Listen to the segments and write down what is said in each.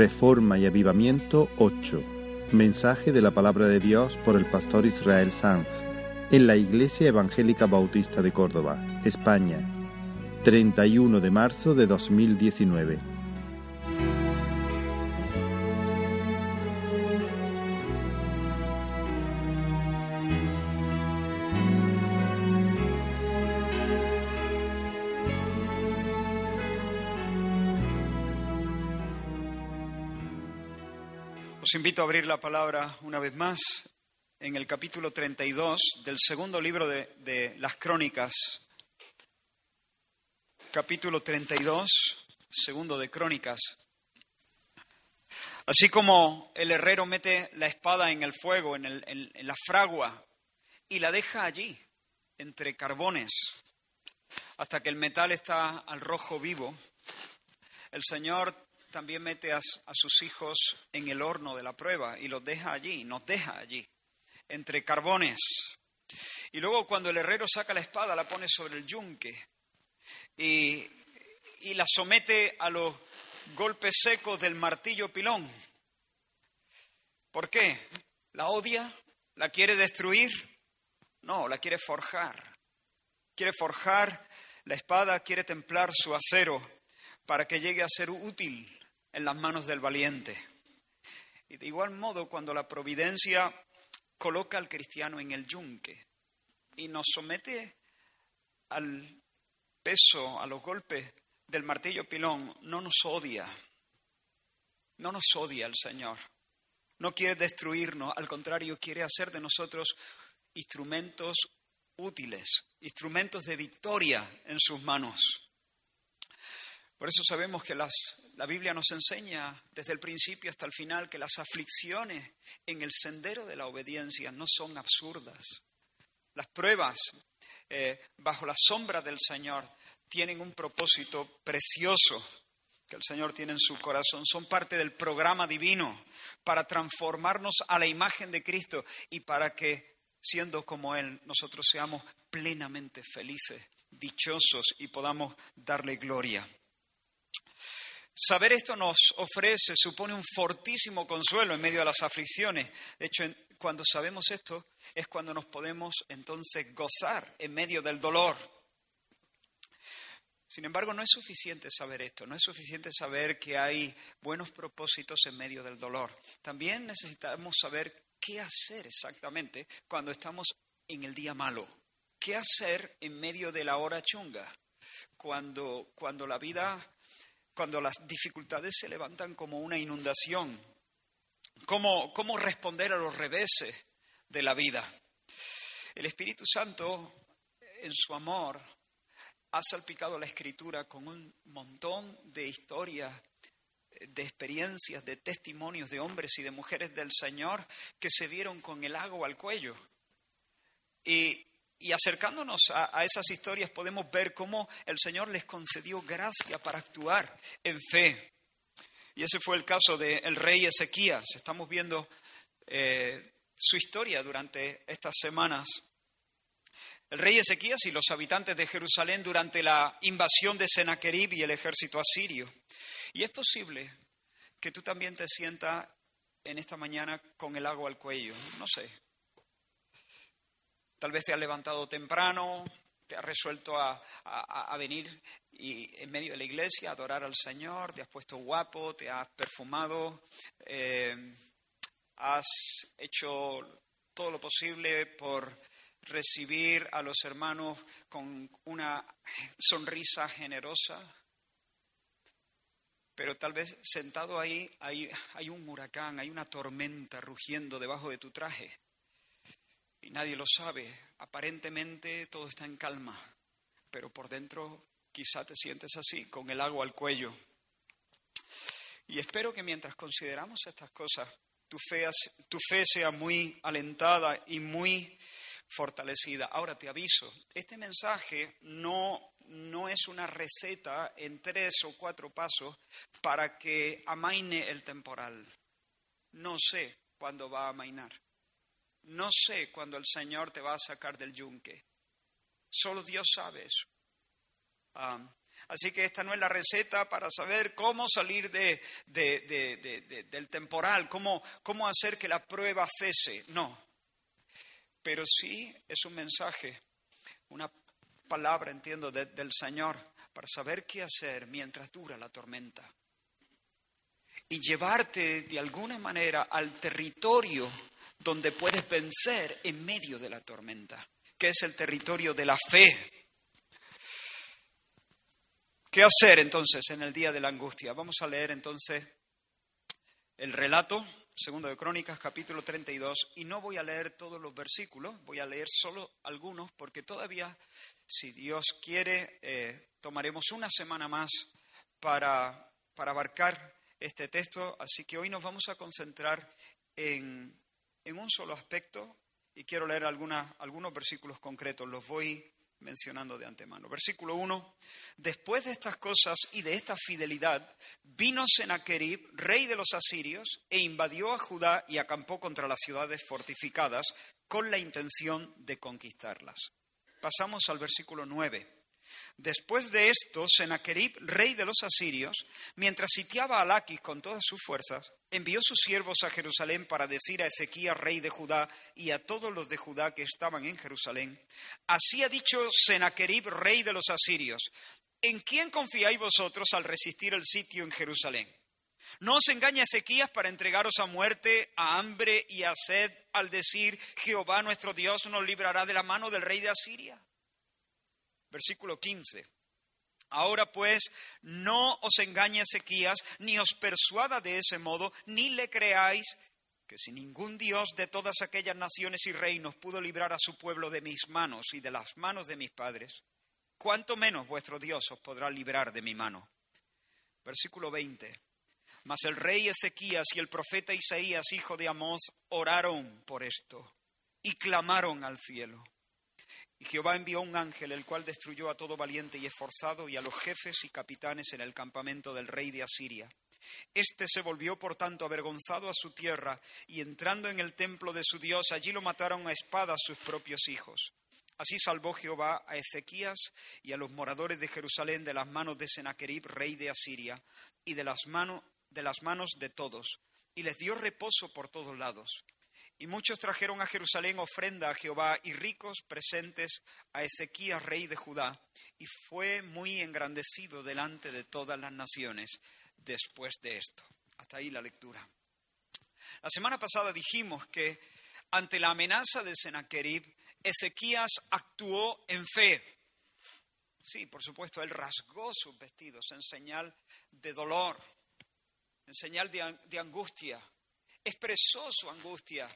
Reforma y Avivamiento 8. Mensaje de la palabra de Dios por el pastor Israel Sanz en la Iglesia Evangélica Bautista de Córdoba, España, 31 de marzo de 2019. Os invito a abrir la palabra una vez más en el capítulo 32 del segundo libro de, de las Crónicas. Capítulo 32, segundo de Crónicas. Así como el herrero mete la espada en el fuego, en, el, en, en la fragua, y la deja allí, entre carbones, hasta que el metal está al rojo vivo, el Señor también mete a, sus hijos en el horno de la prueba y los deja allí, nos deja allí, entre carbones. Y luego cuando el herrero saca la espada, la pone sobre el yunque y, y la somete a los golpes secos del martillo pilón. ¿Por qué? ¿La odia? ¿La quiere destruir? No, la quiere forjar. Quiere forjar la espada, quiere templar su acero para que llegue a ser útil en las manos del valiente. Y de igual modo, cuando la providencia coloca al cristiano en el yunque y nos somete al peso, a los golpes del martillo pilón, no nos odia. No nos odia el Señor. No quiere destruirnos, al contrario, quiere hacer de nosotros instrumentos útiles, instrumentos de victoria en sus manos. Por eso sabemos que las, la Biblia nos enseña desde el principio hasta el final que las aflicciones en el sendero de la obediencia no son absurdas. Las pruebas eh, bajo la sombra del Señor tienen un propósito precioso que el Señor tiene en su corazón. Son parte del programa divino para transformarnos a la imagen de Cristo y para que, siendo como Él, nosotros seamos plenamente felices, dichosos y podamos darle gloria. Saber esto nos ofrece, supone un fortísimo consuelo en medio de las aflicciones. De hecho, cuando sabemos esto es cuando nos podemos entonces gozar en medio del dolor. Sin embargo, no es suficiente saber esto, no es suficiente saber que hay buenos propósitos en medio del dolor. También necesitamos saber qué hacer exactamente cuando estamos en el día malo. ¿Qué hacer en medio de la hora chunga? Cuando, cuando la vida cuando las dificultades se levantan como una inundación? ¿Cómo, cómo responder a los reveses de la vida? El Espíritu Santo, en su amor, ha salpicado la escritura con un montón de historias, de experiencias, de testimonios de hombres y de mujeres del Señor que se vieron con el agua al cuello. Y y acercándonos a, esas historias podemos ver cómo el Señor les concedió gracia para actuar en fe. Y ese fue el caso del rey Ezequías. Estamos viendo eh, su historia durante estas semanas. El rey Ezequías y los habitantes de Jerusalén durante la invasión de Sennacherib y el ejército asirio. Y es posible que tú también te sientas en esta mañana con el agua al cuello. No sé, Tal vez te has levantado temprano, te has resuelto a, venir y en medio de la iglesia a adorar al Señor, te has puesto guapo, te has perfumado, eh, has hecho todo lo posible por recibir a los hermanos con una sonrisa generosa. Pero tal vez sentado ahí hay, hay un huracán, hay una tormenta rugiendo debajo de tu traje y nadie lo sabe. Aparentemente todo está en calma, pero por dentro quizá te sientes así, con el agua al cuello. Y espero que mientras consideramos estas cosas, tu fe, sea muy alentada y muy fortalecida. Ahora te aviso, este mensaje no, no es una receta en tres o cuatro pasos para que amaine el temporal. No sé cuándo va a amainar. No sé cuándo el Señor te va a sacar del yunque. Solo Dios sabe eso. Así que esta no es la receta para saber cómo salir de, del temporal, cómo, cómo hacer que la prueba cese. No. Pero sí es un mensaje, una palabra, entiendo, del Señor para saber qué hacer mientras dura la tormenta. Y llevarte de alguna manera al territorio donde puedes vencer en medio de la tormenta, que es el territorio de la fe. ¿Qué hacer entonces en el día de la angustia? Vamos a leer entonces el relato, segundo de Crónicas, capítulo 32, y no voy a leer todos los versículos, voy a leer solo algunos, porque todavía, si Dios quiere, eh, tomaremos una semana más para, para abarcar este texto, así que hoy nos vamos a concentrar en, en un solo aspecto y quiero leer algunos versículos concretos, los voy mencionando de antemano. Versículo 1. Después de estas cosas y de esta fidelidad, vino Sennacherib, rey de los asirios, e invadió a Judá y acampó contra las ciudades fortificadas con la intención de conquistarlas. Pasamos al versículo 9. Después de esto, Sennacherib, rey de los asirios, mientras sitiaba a Laquis con todas sus fuerzas, envió sus siervos a Jerusalén para decir a Ezequías, rey de Judá, y a todos los de Judá que estaban en Jerusalén, así ha dicho Sennacherib, rey de los asirios, ¿en quién confiáis vosotros al resistir el sitio en Jerusalén? No os engañe Ezequías para entregaros a muerte, a hambre y a sed, al decir, Jehová nuestro Dios nos librará de la mano del rey de Asiria. Versículo 15. Ahora pues, no os engañe Ezequías, ni os persuada de ese modo, ni le creáis que si ningún Dios de todas aquellas naciones y reinos pudo librar a su pueblo de mis manos y de las manos de mis padres, cuánto menos vuestro Dios os podrá librar de mi mano. Versículo 20. Mas el rey Ezequías y el profeta Isaías, hijo de Amós, oraron por esto y clamaron al cielo. Y Jehová envió un ángel, el cual destruyó a todo valiente y esforzado y a los jefes y capitanes en el campamento del rey de Asiria. Este se volvió, por tanto, avergonzado a su tierra, y entrando en el templo de su Dios, allí lo mataron a espada sus propios hijos. Así salvó Jehová a Ezequías y a los moradores de Jerusalén de las manos de Sennacherib, rey de Asiria, y de las, de las manos de todos, y les dio reposo por todos lados. Y muchos trajeron a Jerusalén ofrenda a Jehová y ricos presentes a Ezequías, rey de Judá, y fue muy engrandecido delante de todas las naciones después de esto. Hasta ahí la lectura. La semana pasada dijimos que ante la amenaza de Sennacherib, Ezequías actuó en fe. Sí, por supuesto, él rasgó sus vestidos en señal de dolor, en señal de, de angustia, expresó su angustia,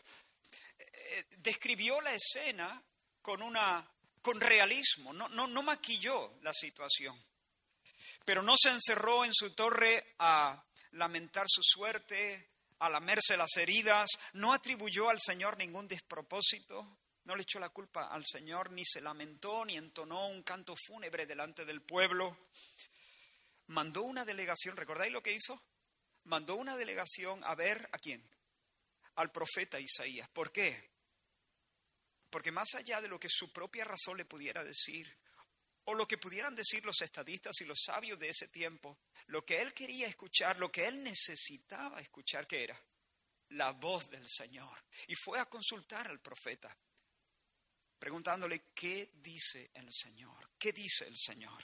eh, describió la escena con, una, con realismo, no, no, no maquilló la situación, pero no se encerró en su torre a lamentar su suerte, a lamerse las heridas, no atribuyó al Señor ningún despropósito, no le echó la culpa al Señor, ni se lamentó, ni entonó un canto fúnebre delante del pueblo. Mandó una delegación, ¿recordáis lo que hizo? Mandó una delegación a ver a quién, al profeta Isaías. ¿Por qué? Porque más allá de lo que su propia razón le pudiera decir, o lo que pudieran decir los estadistas y los sabios de ese tiempo, lo que él quería escuchar, lo que él necesitaba escuchar, ¿qué era? La voz del Señor. Y fue a consultar al profeta, preguntándole, ¿qué dice el Señor? ¿Qué dice el Señor?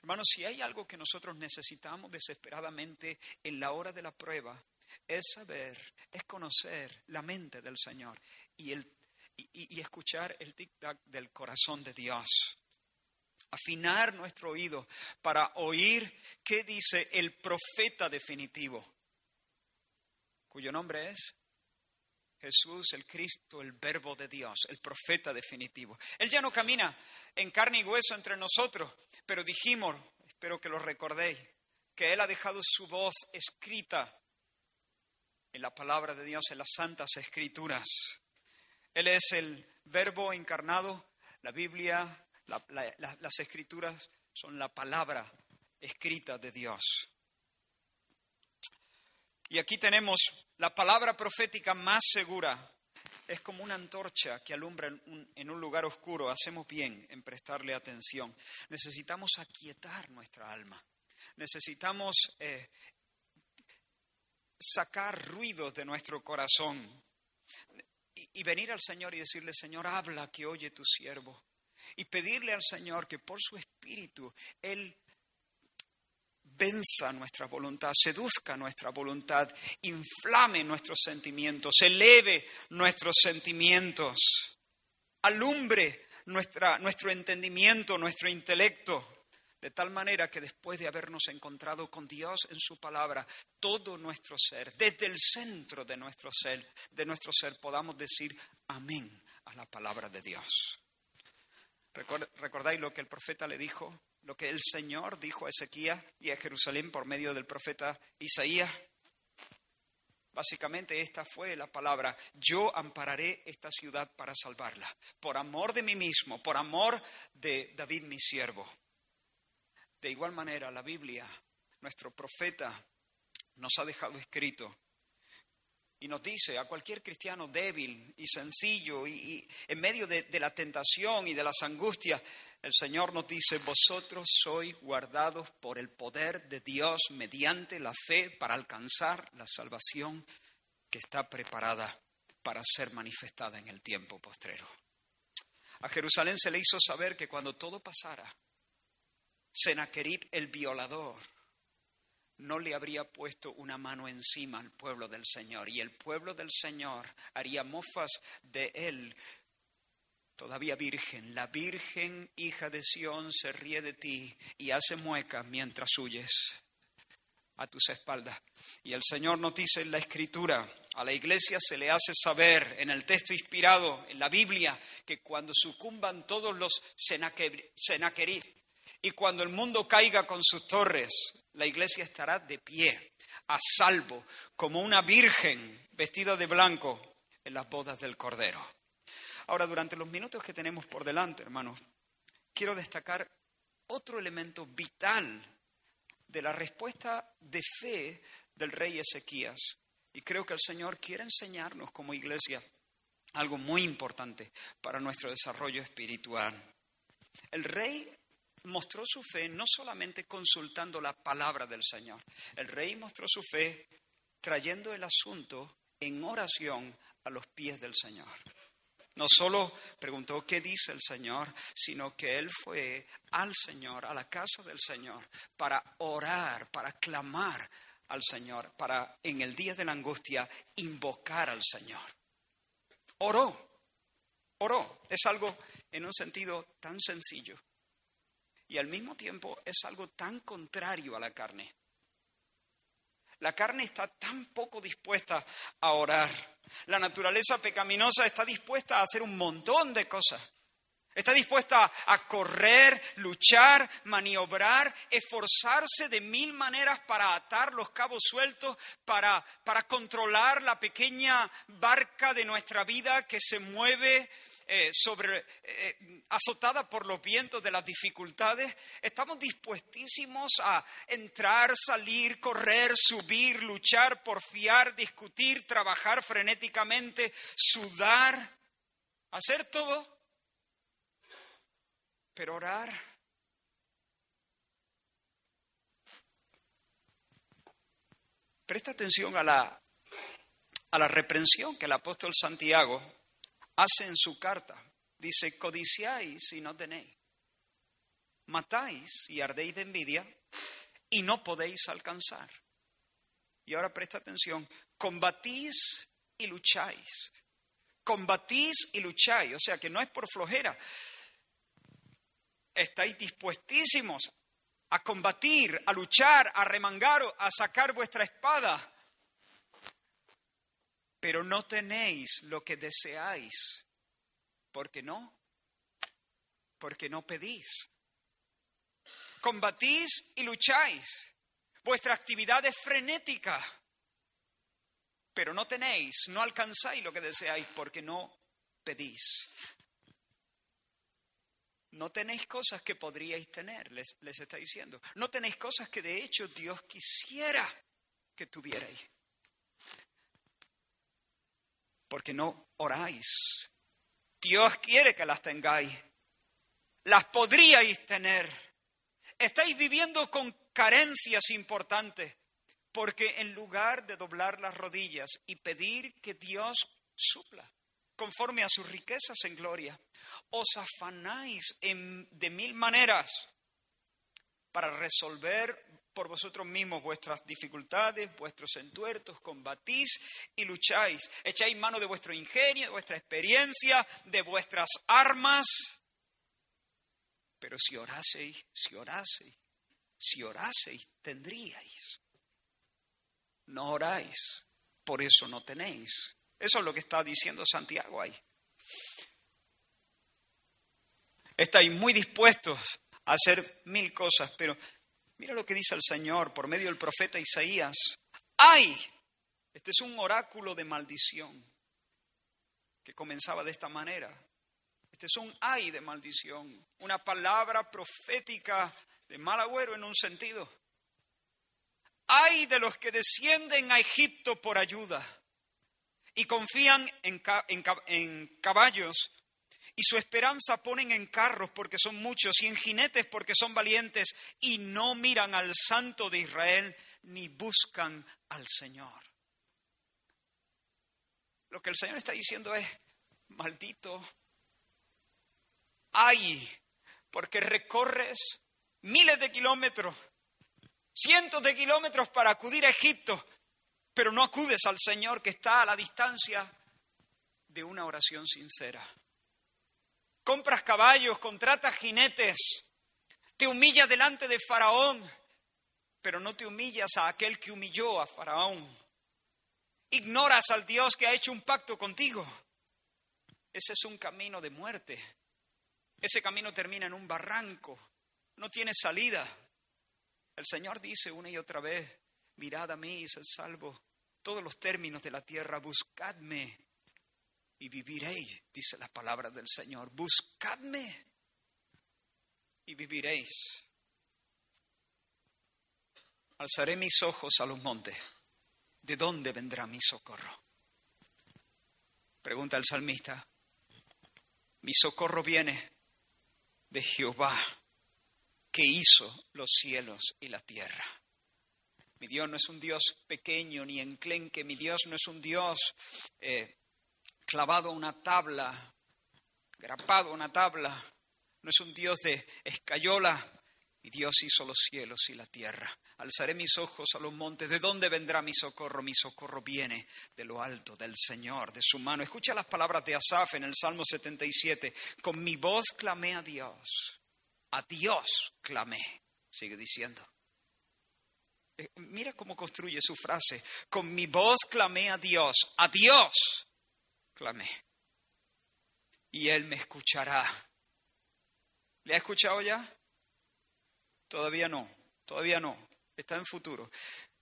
Hermanos, si hay algo que nosotros necesitamos desesperadamente en la hora de la prueba, es saber, es conocer la mente del Señor y, el, y, escuchar el tic-tac del corazón de Dios. Afinar nuestro oído para oír qué dice el profeta definitivo, cuyo nombre es Jesús, el Cristo, el Verbo de Dios, el profeta definitivo. Él ya no camina en carne y hueso entre nosotros, pero dijimos, espero que lo recordéis, que Él ha dejado su voz escrita en la palabra de Dios, en las santas escrituras. Él es el verbo encarnado, la Biblia, las escrituras son la palabra escrita de Dios. Y aquí tenemos la palabra profética más segura es como una antorcha que alumbra en un, lugar oscuro. Hacemos bien en prestarle atención. Necesitamos aquietar nuestra alma. Necesitamos eh, sacar ruidos de nuestro corazón y, venir al Señor y decirle, Señor, habla que oye tu siervo. Y pedirle al Señor que por su espíritu Él venza nuestra voluntad, seduzca nuestra voluntad, inflame nuestros sentimientos, eleve nuestros sentimientos, alumbre nuestra, nuestro entendimiento, nuestro intelecto, de tal manera que después de habernos encontrado con Dios en su palabra, todo nuestro ser, desde el centro de nuestro ser, de nuestro ser, podamos decir amén a la palabra de Dios. ¿Recordáis lo que el profeta le dijo lo que el Señor dijo a Ezequiel y a Jerusalén por medio del profeta Isaías. Básicamente esta fue la palabra, yo ampararé esta ciudad para salvarla, por amor de mí mismo, por amor de David mi siervo. De igual manera, la Biblia, nuestro profeta, nos ha dejado escrito y nos dice a cualquier cristiano débil y sencillo y, en medio de, la tentación y de las angustias, el Señor nos dice, vosotros sois guardados por el poder de Dios mediante la fe para alcanzar la salvación que está preparada para ser manifestada en el tiempo postrero. A Jerusalén se le hizo saber que cuando todo pasara, Sennacherib el violador no le habría puesto una mano encima al pueblo del Señor y el pueblo del Señor haría mofas de él todavía virgen, la virgen hija de Sión se ríe de ti y hace muecas mientras huyes a tus espaldas. Y el Señor nos dice en la Escritura, a la iglesia se le hace saber en el texto inspirado en la Biblia que cuando sucumban todos los y cuando el mundo caiga con sus torres, la iglesia estará de pie, a salvo, como una virgen vestida de blanco en las bodas del Cordero. Ahora, durante los minutos que tenemos por delante, hermanos, quiero destacar otro elemento vital de la respuesta de fe del rey Ezequías. Y creo que el Señor quiere enseñarnos como iglesia algo muy importante para nuestro desarrollo espiritual. El rey mostró su fe no solamente consultando la palabra del Señor, el rey mostró su fe trayendo el asunto en oración a los pies del Señor. No solo preguntó qué dice el Señor, sino que él fue al Señor, a la casa del Señor, para orar, para clamar al Señor, para en el día de la angustia invocar al Señor. Oró, oró. Es algo en un sentido tan sencillo y al mismo tiempo es algo tan contrario a la carne. La carne está tan poco dispuesta a orar. La naturaleza pecaminosa está dispuesta a hacer un montón de cosas. Está dispuesta a correr, luchar, maniobrar, esforzarse de mil maneras para atar los cabos sueltos, para, para controlar la pequeña barca de nuestra vida que se mueve eh, sobre, eh, azotada por los vientos de las dificultades, estamos dispuestísimos a entrar, salir, correr, subir, luchar, porfiar, discutir, trabajar frenéticamente, sudar, hacer todo, pero orar. Presta atención a la, a la reprensión que el apóstol Santiago hace en su carta. Dice, codiciáis y no tenéis. Matáis y ardéis de envidia y no podéis alcanzar. Y ahora presta atención, combatís y lucháis. Combatís y lucháis, o sea que no es por flojera. Estáis dispuestísimos a combatir, a luchar, a remangar, a sacar vuestra espada pero no tenéis lo que deseáis. ¿Por qué no? Porque no pedís. Combatís y lucháis. Vuestra actividad es frenética, pero no tenéis, no alcanzáis lo que deseáis porque no pedís. No tenéis cosas que podríais tener, les, les está diciendo. No tenéis cosas que de hecho Dios quisiera que tuvierais. Porque no oráis. Dios quiere que las tengáis. Las podríais tener. Estáis viviendo con carencias importantes, porque en lugar de doblar las rodillas y pedir que Dios supla, conforme a sus riquezas en gloria, os afanáis de mil maneras para resolver por vosotros mismos vuestras dificultades, vuestros entuertos, combatís y lucháis. Echáis mano de vuestro ingenio, de vuestra experiencia, de vuestras armas. Pero si oraseis, si oraseis, si oraseis, tendríais. No oráis, por eso no tenéis. Eso es lo que está diciendo Santiago ahí. Estáis muy dispuestos a hacer mil cosas, pero Mira lo que dice el Señor por medio del profeta Isaías. ¡Ay! Este es un oráculo de maldición que comenzaba de esta manera. Este es un ay de maldición, una palabra profética de mal agüero en un sentido. Ay de los que descienden a Egipto por ayuda y confían en, en caballos y su esperanza ponen en carros porque son muchos y en jinetes porque son valientes y no miran al Santo de Israel ni buscan al Señor. Lo que el Señor está diciendo es, maldito, ay, porque recorres miles de kilómetros, cientos de kilómetros para acudir a Egipto, pero no acudes al Señor que está a la distancia de una oración sincera compras caballos, contratas jinetes, te humillas delante de Faraón, pero no te humillas a aquel que humilló a Faraón. Ignoras al Dios que ha hecho un pacto contigo. Ese es un camino de muerte. Ese camino termina en un barranco. No tiene salida. El Señor dice una y otra vez, mirad a mí y sed salvo. Todos los términos de la tierra, buscadme y viviréis, dice la palabra del Señor. Buscadme y viviréis. Alzaré mis ojos a los montes. ¿De dónde vendrá mi socorro? Pregunta el salmista. Mi socorro viene de Jehová, que hizo los cielos y la tierra. Mi Dios no es un Dios pequeño ni enclenque, mi Dios no es un Dios eh, clavado a una tabla, grapado a una tabla. No es un Dios de escayola. Y Dios hizo los cielos y la tierra. Alzaré mis ojos a los montes. ¿De dónde vendrá mi socorro? Mi socorro viene de lo alto, del Señor, de su mano. Escucha las palabras de Asaf en el Salmo 77. Con mi voz clamé a Dios. A Dios clamé. Sigue diciendo. Eh, mira cómo construye su frase. Con mi voz clamé a Dios. A Dios clamé. Y Él me escuchará. ¿Le ha escuchado ya? Todavía no, todavía no. Está en futuro.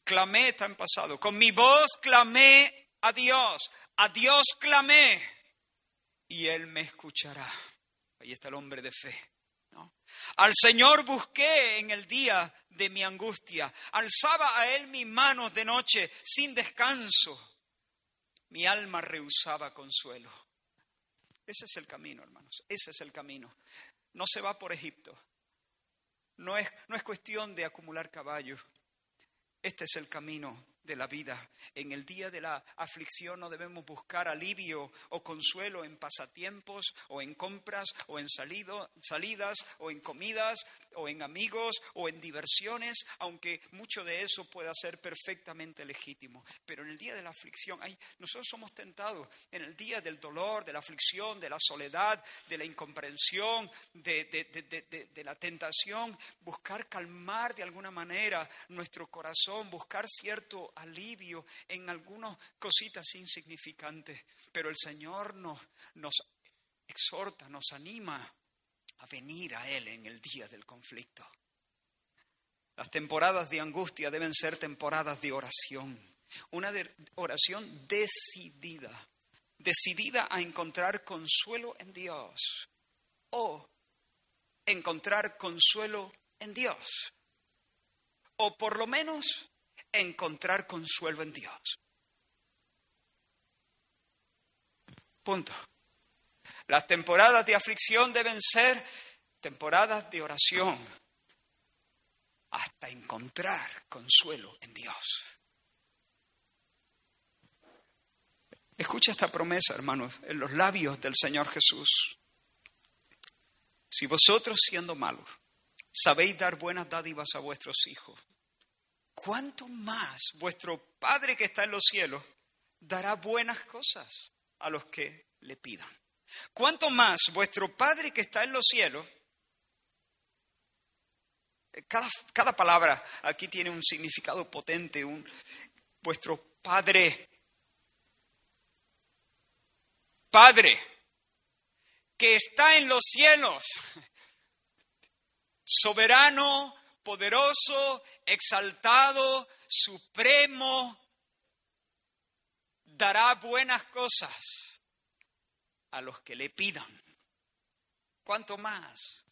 Clamé está en pasado. Con mi voz clamé a Dios. A Dios clamé. Y Él me escuchará. Ahí está el hombre de fe. Al Señor busqué en el día de mi angustia. Alzaba a Él mis manos de noche sin descanso mi alma rehusaba consuelo. Ese es el camino, hermanos, ese es el camino. No se va por Egipto. No es, no es cuestión de acumular caballos. Este es el camino de la vida. En el día de la aflicción no debemos buscar alivio o consuelo en pasatiempos o en compras o en salido, salidas o en comidas o en amigos o en diversiones, aunque mucho de eso pueda ser perfectamente legítimo. Pero en el día de la aflicción, nosotros somos tentados en el día del dolor, de la aflicción, de la soledad, de la incomprensión, de, de la tentación, buscar calmar de alguna manera nuestro corazón, buscar cierto alivio en algunas cositas insignificantes, pero el Señor nos, nos exhorta, nos anima a venir a Él en el día del conflicto. Las temporadas de angustia deben ser temporadas de oración, una oración decidida, decidida a encontrar consuelo en Dios o encontrar consuelo en Dios, o por lo menos encontrar consuelo en Dios. Punto. Las temporadas de aflicción deben ser temporadas de oración hasta encontrar consuelo en Dios. Escucha esta promesa, hermanos, en los labios del Señor Jesús. Si vosotros siendo malos sabéis dar buenas dádivas a vuestros hijos, ¿cuánto más vuestro Padre que está en los cielos dará buenas cosas a los que le pidan? ¿Cuánto más vuestro Padre que está en los cielos cada, cada, palabra aquí tiene un significado potente. Un, vuestro Padre, Padre, que está en los cielos, soberano, poderoso, exaltado, supremo, dará buenas cosas a los que le pidan. ¿Cuánto más?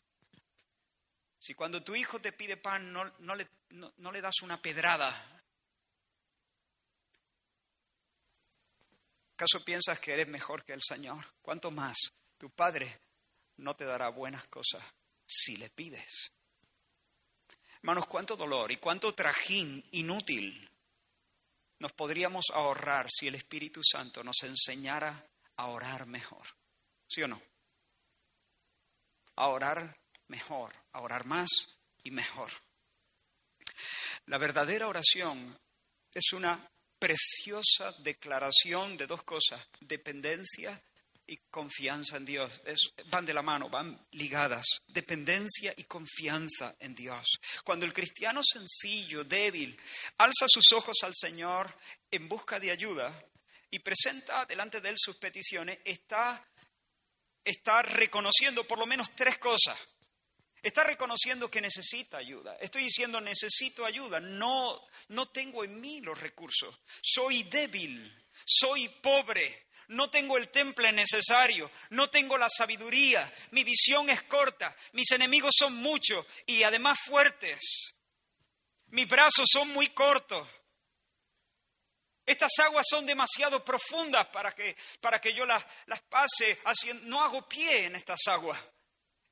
Si cuando tu hijo te pide pan no, le, no, le das una pedrada, ¿acaso piensas que eres mejor que el Señor? ¿Cuánto más tu Padre no te dará buenas cosas si le pides? Hermanos, cuánto dolor y cuánto trajín inútil nos podríamos ahorrar si el Espíritu Santo nos enseñara a orar mejor. ¿Sí o no? A orar mejor, a orar más y mejor. La verdadera oración es una preciosa declaración de dos cosas, dependencia y confianza en Dios. van de la mano, van ligadas. Dependencia y confianza en Dios. Cuando el cristiano sencillo, débil, alza sus ojos al Señor en busca de ayuda y presenta delante de Él sus peticiones, está, está reconociendo por lo menos tres cosas. Está reconociendo que necesita ayuda. Estoy diciendo necesito ayuda. No, no tengo en mí los recursos. Soy débil. Soy pobre. No tengo el temple necesario. No tengo la sabiduría. Mi visión es corta. Mis enemigos son muchos y además fuertes. Mis brazos son muy cortos. Estas aguas son demasiado profundas para que, para que yo las, las pase haciendo. No hago pie en estas aguas.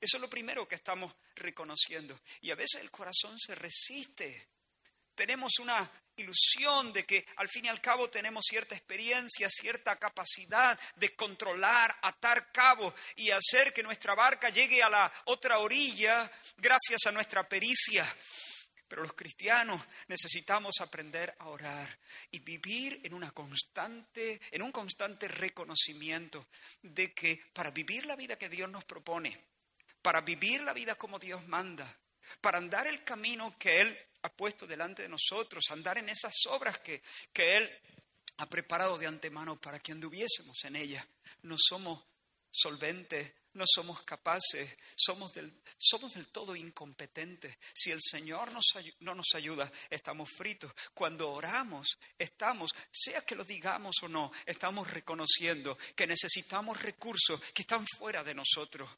Eso es lo primero que estamos reconociendo. Y a veces el corazón se resiste. Tenemos una ilusión de que al fin y al cabo tenemos cierta experiencia, cierta capacidad de controlar, atar cabos y hacer que nuestra barca llegue a la otra orilla gracias a nuestra pericia. Pero los cristianos necesitamos aprender a orar y vivir en una constante, en un constante reconocimiento de que para vivir la vida que Dios nos propone, para vivir la vida como Dios manda, para andar el camino que Él ha puesto delante de nosotros, andar en esas obras que, que Él ha preparado de antemano para que anduviésemos en ellas. No somos solventes, no somos capaces, somos del, somos del todo incompetentes. Si el Señor nos, no nos ayuda, estamos fritos. Cuando oramos, estamos, sea que lo digamos o no, estamos reconociendo que necesitamos recursos que están fuera de nosotros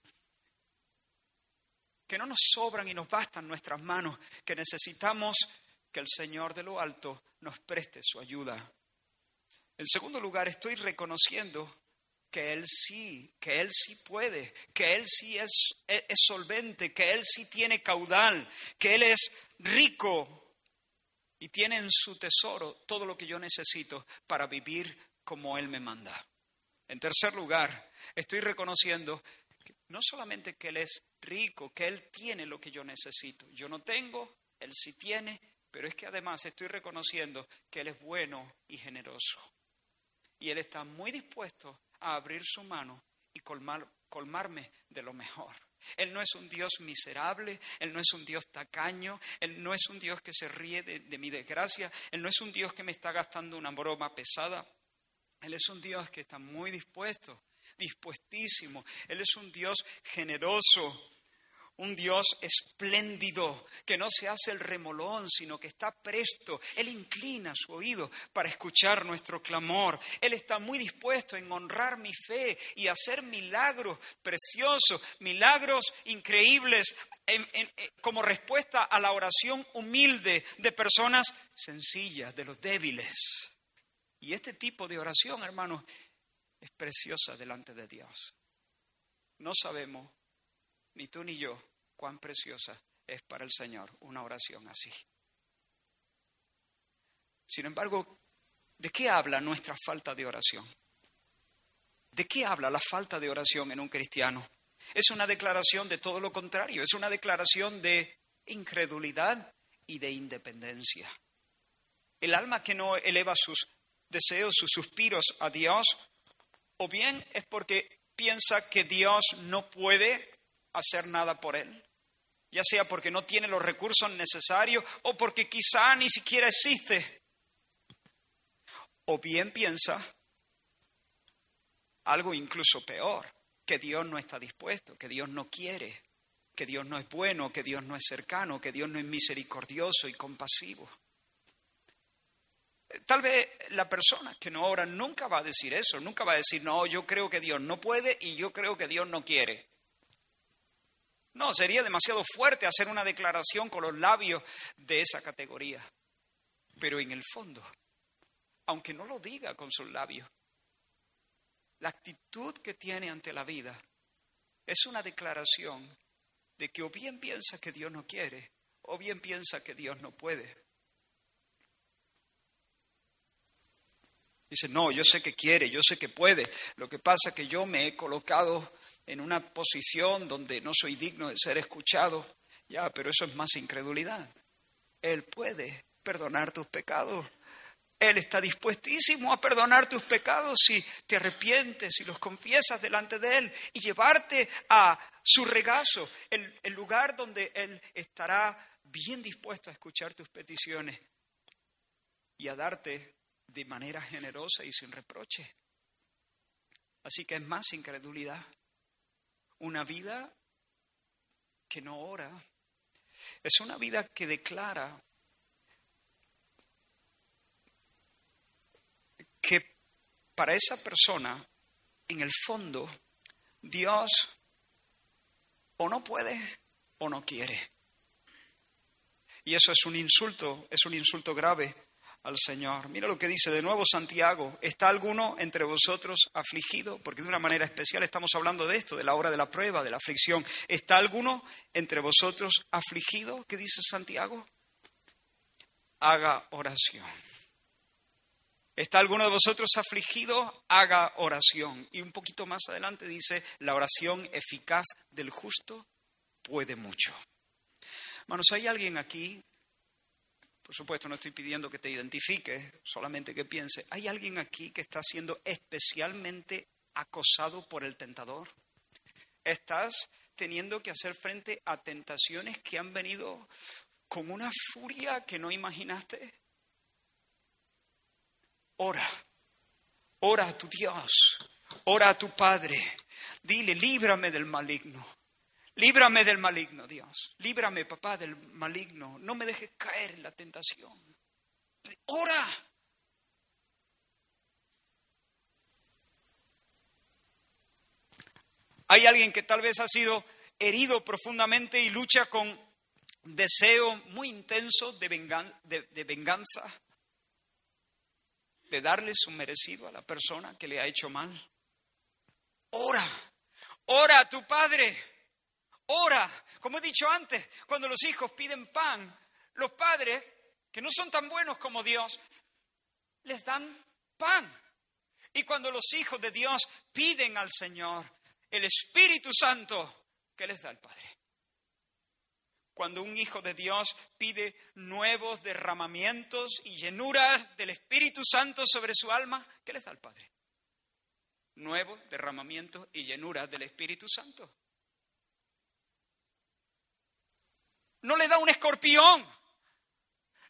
que no nos sobran y nos bastan nuestras manos, que necesitamos que el Señor de lo alto nos preste su ayuda. En segundo lugar, estoy reconociendo que Él sí, que Él sí puede, que Él sí es, es, solvente, que Él sí tiene caudal, que Él es rico y tiene en su tesoro todo lo que yo necesito para vivir como Él me manda. En tercer lugar, estoy reconociendo no solamente que Él es rico, que Él tiene lo que yo necesito. Yo no tengo, Él sí tiene, pero es que además estoy reconociendo que Él es bueno y generoso. Y Él está muy dispuesto a abrir su mano y colmarme de lo mejor. Él no es un Dios miserable, Él no es un Dios tacaño, Él no es un Dios que se ríe de, de mi desgracia, Él no es un Dios que me está gastando una broma pesada, Él es un Dios que está muy dispuesto, dispuestísimo, Él es un Dios generoso, un Dios espléndido, que no se hace el remolón, sino que está presto. Él inclina su oído para escuchar nuestro clamor. Él está muy dispuesto en honrar mi fe y hacer milagros preciosos, milagros increíbles como respuesta a la oración humilde de personas sencillas, de los débiles. Y este tipo de oración, hermanos, es preciosa delante de Dios. No sabemos, ni tú ni yo, cuán preciosa es para el Señor una oración así. Sin embargo, ¿de qué habla nuestra falta de oración? ¿De qué habla la falta de oración en un cristiano? Es una declaración de todo lo contrario, es una declaración de incredulidad y de independencia. El alma que no eleva sus deseos, sus suspiros a Dios, o bien es porque piensa que Dios no puede hacer nada por él, ya sea porque no tiene los recursos necesarios o porque quizá ni siquiera existe, o bien piensa algo incluso peor, que Dios no está dispuesto, que Dios no quiere, que Dios no es bueno, que Dios no es cercano, que Dios no es misericordioso y compasivo. Tal vez la persona que no ora nunca va a decir eso, nunca va a decir, no, yo creo que Dios no puede y yo creo que Dios no quiere. No, sería demasiado fuerte hacer una declaración con los labios de esa categoría. Pero en el fondo, aunque no lo diga con sus labios, la actitud que tiene ante la vida es una declaración de que o bien piensa que Dios no quiere o bien piensa que Dios no puede. Dice, no, yo sé que quiere, yo sé que puede. Lo que pasa es que yo me he colocado en una posición donde no soy digno de ser escuchado. Ya, pero eso es más incredulidad. Él puede perdonar tus pecados. Él está dispuestísimo a perdonar tus pecados si te arrepientes, y los confiesas delante de Él y llevarte a su regazo, el lugar donde Él estará bien dispuesto a escuchar tus peticiones y a darte de manera generosa y sin reproche. Así que es más incredulidad. Una vida que no ora es una vida que declara que para esa persona, en el fondo, Dios o no puede o no quiere. Y eso es un insulto, es un insulto grave al Señor. Mira lo que dice de nuevo Santiago. ¿Está alguno entre vosotros afligido? Porque de una manera especial estamos hablando de esto, de la hora de la prueba, de la aflicción. ¿Está alguno entre vosotros afligido? ¿Qué dice Santiago? Haga oración. ¿Está alguno de vosotros afligido? Haga oración. Y un poquito más adelante dice, la oración eficaz del justo puede mucho. Hermanos, ¿hay alguien aquí? Por supuesto, no estoy pidiendo que te identifiques, solamente que piense. ¿Hay alguien aquí que está siendo especialmente acosado por el tentador? ¿Estás teniendo que hacer frente a tentaciones que han venido con una furia que no imaginaste? Ora, ora a tu Dios, ora a tu Padre. Dile, líbrame del maligno. Líbrame del maligno, Dios. Líbrame, papá, del maligno. No me dejes caer en la tentación. Ora. Hay alguien que tal vez ha sido herido profundamente y lucha con deseo muy intenso de, venganza, de darle su merecido a la persona que le ha hecho mal. Ora, ora a tu Padre, ora. Como he dicho antes, cuando los hijos piden pan, los padres, que no son tan buenos como Dios, les dan pan. Y cuando los hijos de Dios piden al Señor el Espíritu Santo, ¿qué les da el Padre? Cuando un hijo de Dios pide nuevos derramamientos y llenuras del Espíritu Santo sobre su alma, ¿qué le da al Padre? Nuevos derramamientos y llenuras del Espíritu Santo. No le da un escorpión,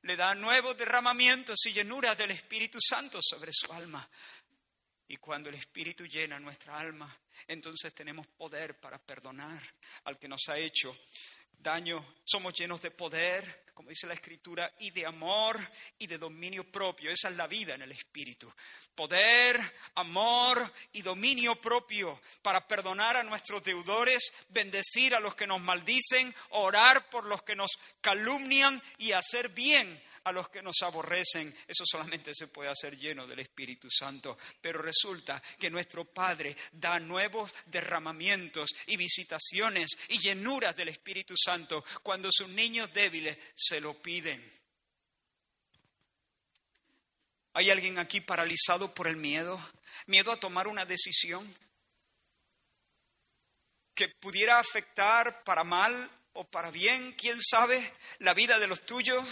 le da nuevos derramamientos y llenuras del Espíritu Santo sobre su alma. Y cuando el Espíritu llena nuestra alma, entonces tenemos poder para perdonar al que nos ha hecho daño, somos llenos de poder, como dice la Escritura, y de amor y de dominio propio. Esa es la vida en el Espíritu. Poder, amor y dominio propio para perdonar a nuestros deudores, bendecir a los que nos maldicen, orar por los que nos calumnian y hacer bien a los que nos aborrecen. Eso solamente se puede hacer lleno del Espíritu Santo. Pero resulta que nuestro Padre da nuevos derramamientos y visitaciones y llenuras del Espíritu Santo cuando sus niños débiles se lo piden. ¿Hay alguien aquí paralizado por el miedo? ¿Miedo a tomar una decisión? que pudiera afectar para mal o para bien, quién sabe, la vida de los tuyos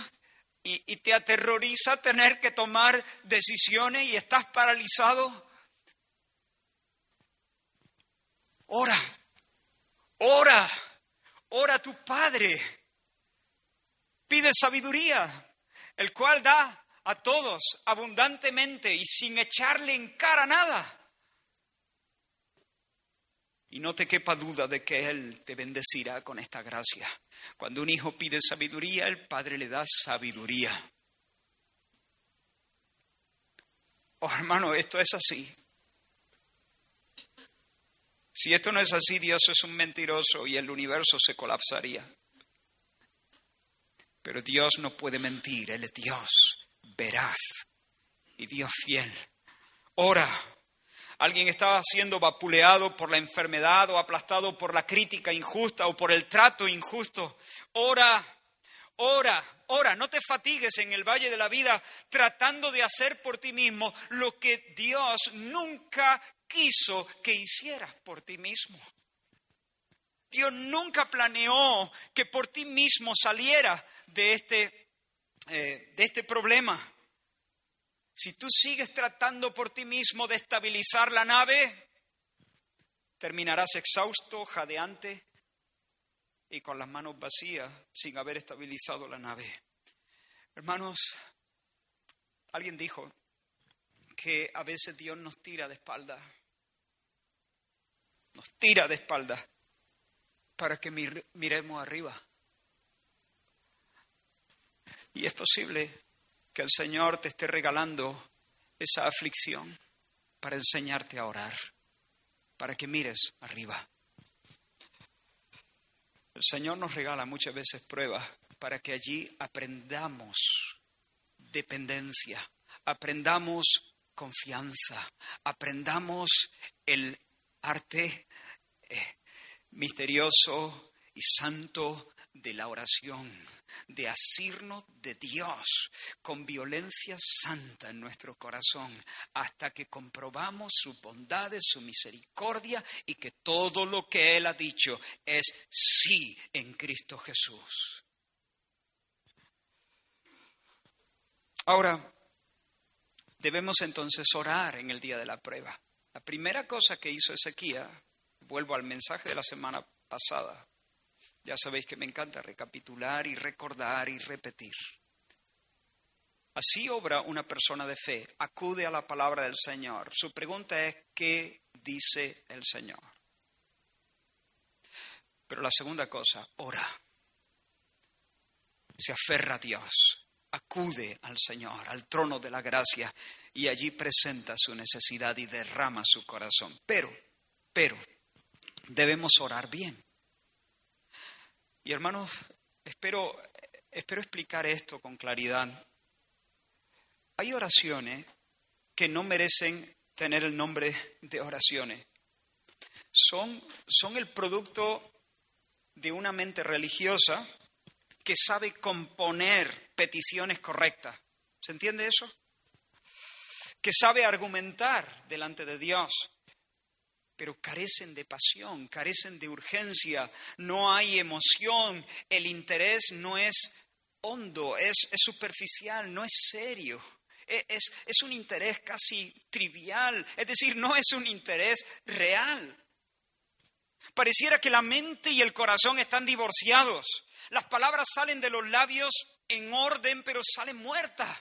y, te aterroriza tener que tomar decisiones y estás paralizado. Ora, ora, ora a tu Padre. Pide sabiduría, el cual da a todos abundantemente y sin echarle en cara nada. Y no te quepa duda de que Él te bendecirá con esta gracia. Cuando un hijo pide sabiduría, el Padre le da sabiduría. Oh, hermano, esto es así. Si esto no es así, Dios es un mentiroso y el universo se colapsaría. Pero Dios no puede mentir, Él es Dios veraz y Dios fiel. Ora alguien estaba siendo vapuleado por la enfermedad o aplastado por la crítica injusta o por el trato injusto, ora, ora, ora, no te fatigues en el valle de la vida tratando de hacer por ti mismo lo que Dios nunca quiso que hicieras por ti mismo. Dios nunca planeó que por ti mismo saliera de este, eh, de este problema. Si tú sigues tratando por ti mismo de estabilizar la nave, terminarás exhausto, jadeante y con las manos vacías sin haber estabilizado la nave. Hermanos, alguien dijo que a veces Dios nos tira de espalda, nos tira de espalda para que miremos arriba. Y es posible que el Señor te esté regalando esa aflicción para enseñarte a orar, para que mires arriba. El Señor nos regala muchas veces pruebas para que allí aprendamos dependencia, aprendamos confianza, aprendamos el arte eh, misterioso y santo de la oración, de asirnos de Dios con violencia santa en nuestro corazón, hasta que comprobamos su bondad, su misericordia y que todo lo que Él ha dicho es sí en Cristo Jesús. Ahora, debemos entonces orar en el día de la prueba. La primera cosa que hizo Ezequiel, vuelvo al mensaje de la semana pasada, ya sabéis que me encanta recapitular y recordar y repetir. Así obra una persona de fe, acude a la palabra del Señor. Su pregunta es, ¿qué dice el Señor? Pero la segunda cosa, ora. Se aferra a Dios, acude al Señor, al trono de la gracia, y allí presenta su necesidad y derrama su corazón. Pero, pero, debemos orar bien. Y hermanos, espero, explicar esto con claridad. Hay oraciones que no merecen tener el nombre de oraciones. Son el producto de una mente religiosa que sabe componer peticiones correctas. ¿Se entiende eso? Que sabe argumentar delante de Dios pero carecen de pasión, carecen de urgencia, no hay emoción, el interés no es hondo, es, superficial, no es serio. E, es, es un interés casi trivial, es decir, no es un interés real. Pareciera que la mente y el corazón están divorciados. Las palabras salen de los labios en orden, pero salen muertas.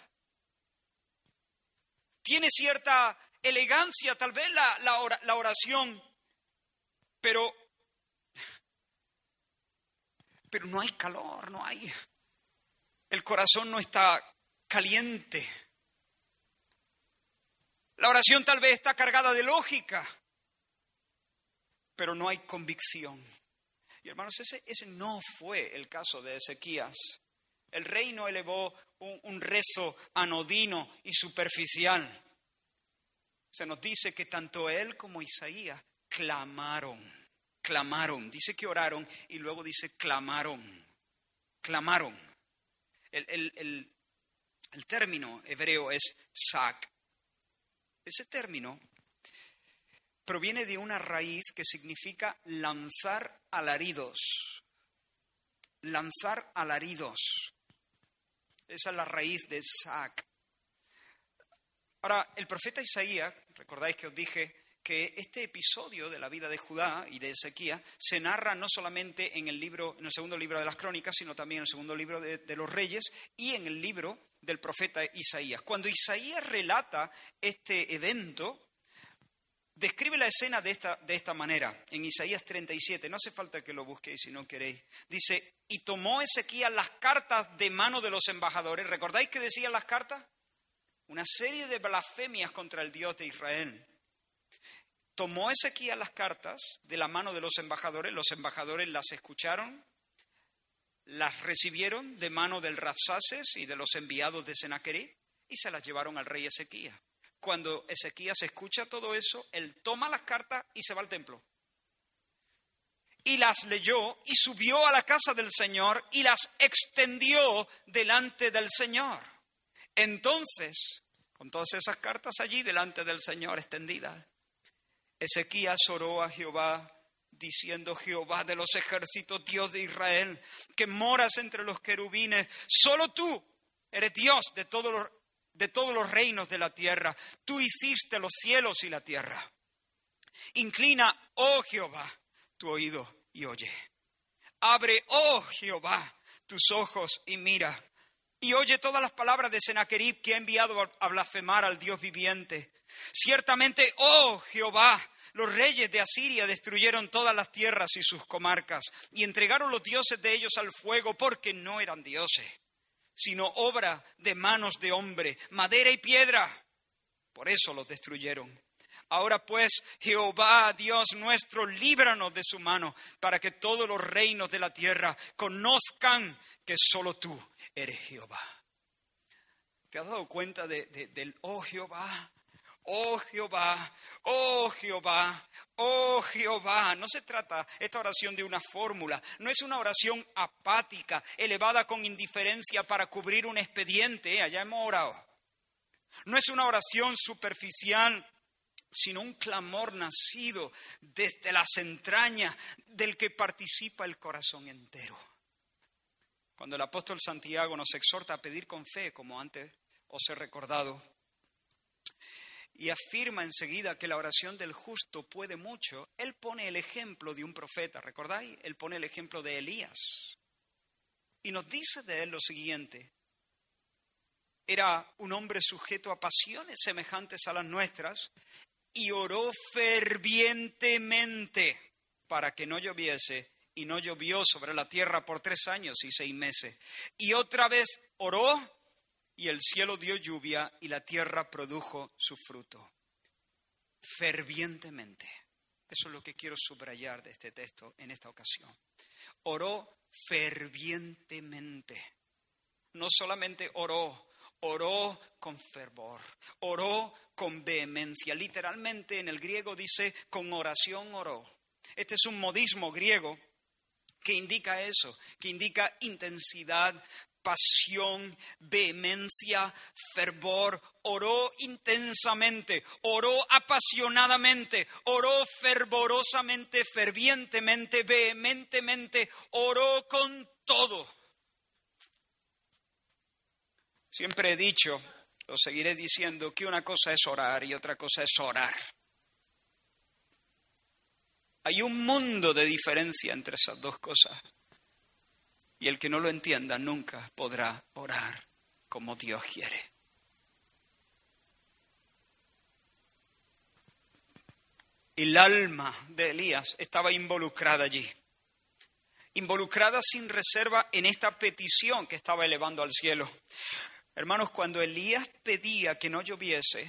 Tiene cierta elegancia, tal vez la, oración, pero, pero no hay calor, no hay. El corazón no está caliente. La oración tal vez está cargada de lógica, pero no hay convicción. Y hermanos, ese, ese no fue el caso de Ezequías. El rey no elevó un, un rezo anodino y superficial. Se nos dice que tanto él como Isaías clamaron, clamaron. Dice que oraron y luego dice clamaron, clamaron. El, término hebreo es sak. Ese término proviene de una raíz que significa lanzar alaridos. Lanzar alaridos. Esa es la raíz de sak. Ahora, el profeta Isaías, recordáis que os dije que este episodio de la vida de Judá y de Ezequiel se narra no solamente en el libro, en el segundo libro de las Crónicas, sino también en el segundo libro de, los Reyes y en el libro del profeta Isaías. Cuando Isaías relata este evento, describe la escena de esta, de esta manera, en Isaías 37, no hace falta que lo busquéis si no queréis. Dice, y tomó Ezequiel las cartas de mano de los embajadores. ¿Recordáis que decían las cartas? Una serie de blasfemias contra el Dios de Israel tomó Ezequiel las cartas de la mano de los embajadores, los embajadores las escucharon, las recibieron de mano del Rapsaces y de los enviados de Senaquerib y se las llevaron al rey Ezequías. Cuando Ezequías escucha todo eso, él toma las cartas y se va al templo. Y las leyó y subió a la casa del Señor y las extendió delante del Señor. Entonces, con todas esas cartas allí delante del Señor extendidas, Ezequías oró a Jehová diciendo, Jehová de los ejércitos, Dios de Israel, que moras entre los querubines, solo tú eres Dios de todos los, de todos los reinos de la tierra. Tú hiciste los cielos y la tierra. Inclina, oh Jehová, tu oído y oye. Abre, oh Jehová, tus ojos y mira. Y oye todas las palabras de Sennacherib que ha enviado a blasfemar al Dios viviente. Ciertamente, oh Jehová, los reyes de Asiria destruyeron todas las tierras y sus comarcas y entregaron los dioses de ellos al fuego porque no eran dioses, sino obra de manos de hombre, madera y piedra. Por eso los destruyeron. Ahora pues, Jehová, Dios nuestro, líbranos de su mano, para que todos los reinos de la tierra conozcan que solo tú eres Jehová. ¿Te has dado cuenta del, oh Jehová, oh Jehová, oh Jehová, oh Jehová. No se trata esta oración de una fórmula, no es una oración apática, elevada con indiferencia para cubrir un expediente, ¿eh? allá hemos orado. No es una oración superficial, sino un clamor nacido desde las entrañas del que participa el corazón entero. Cuando el apóstol Santiago nos exhorta a pedir con fe, como antes os he recordado, y afirma enseguida que la oración del justo puede mucho, él pone el ejemplo de un profeta, ¿recordáis? Él pone el ejemplo de Elías. Y nos dice de él lo siguiente, era un hombre sujeto a pasiones semejantes a las nuestras y oró fervientemente para que no lloviese y no llovió sobre la tierra por tres años y seis meses. Y otra vez oró y el cielo dio lluvia y la tierra produjo su fruto. Fervientemente. Eso es lo que quiero subrayar de este texto en esta ocasión. Oró fervientemente. No solamente oró, oró con fervor, oró con vehemencia. Literalmente en el griego dice con oración oró. Este es un modismo griego que indica eso, que indica intensidad, pasión, vehemencia, fervor, oró intensamente, oró apasionadamente, oró fervorosamente, fervientemente, vehementemente, oró con todo. Siempre he dicho, lo seguiré diciendo, que una cosa es orar y otra cosa es orar. Hay un mundo de diferencia entre esas dos cosas. Y el que no lo entienda nunca podrá orar como Dios quiere. El alma de Elías estaba involucrada allí, involucrada sin reserva en esta petición que estaba elevando al cielo. Hermanos, cuando Elías pedía que no lloviese,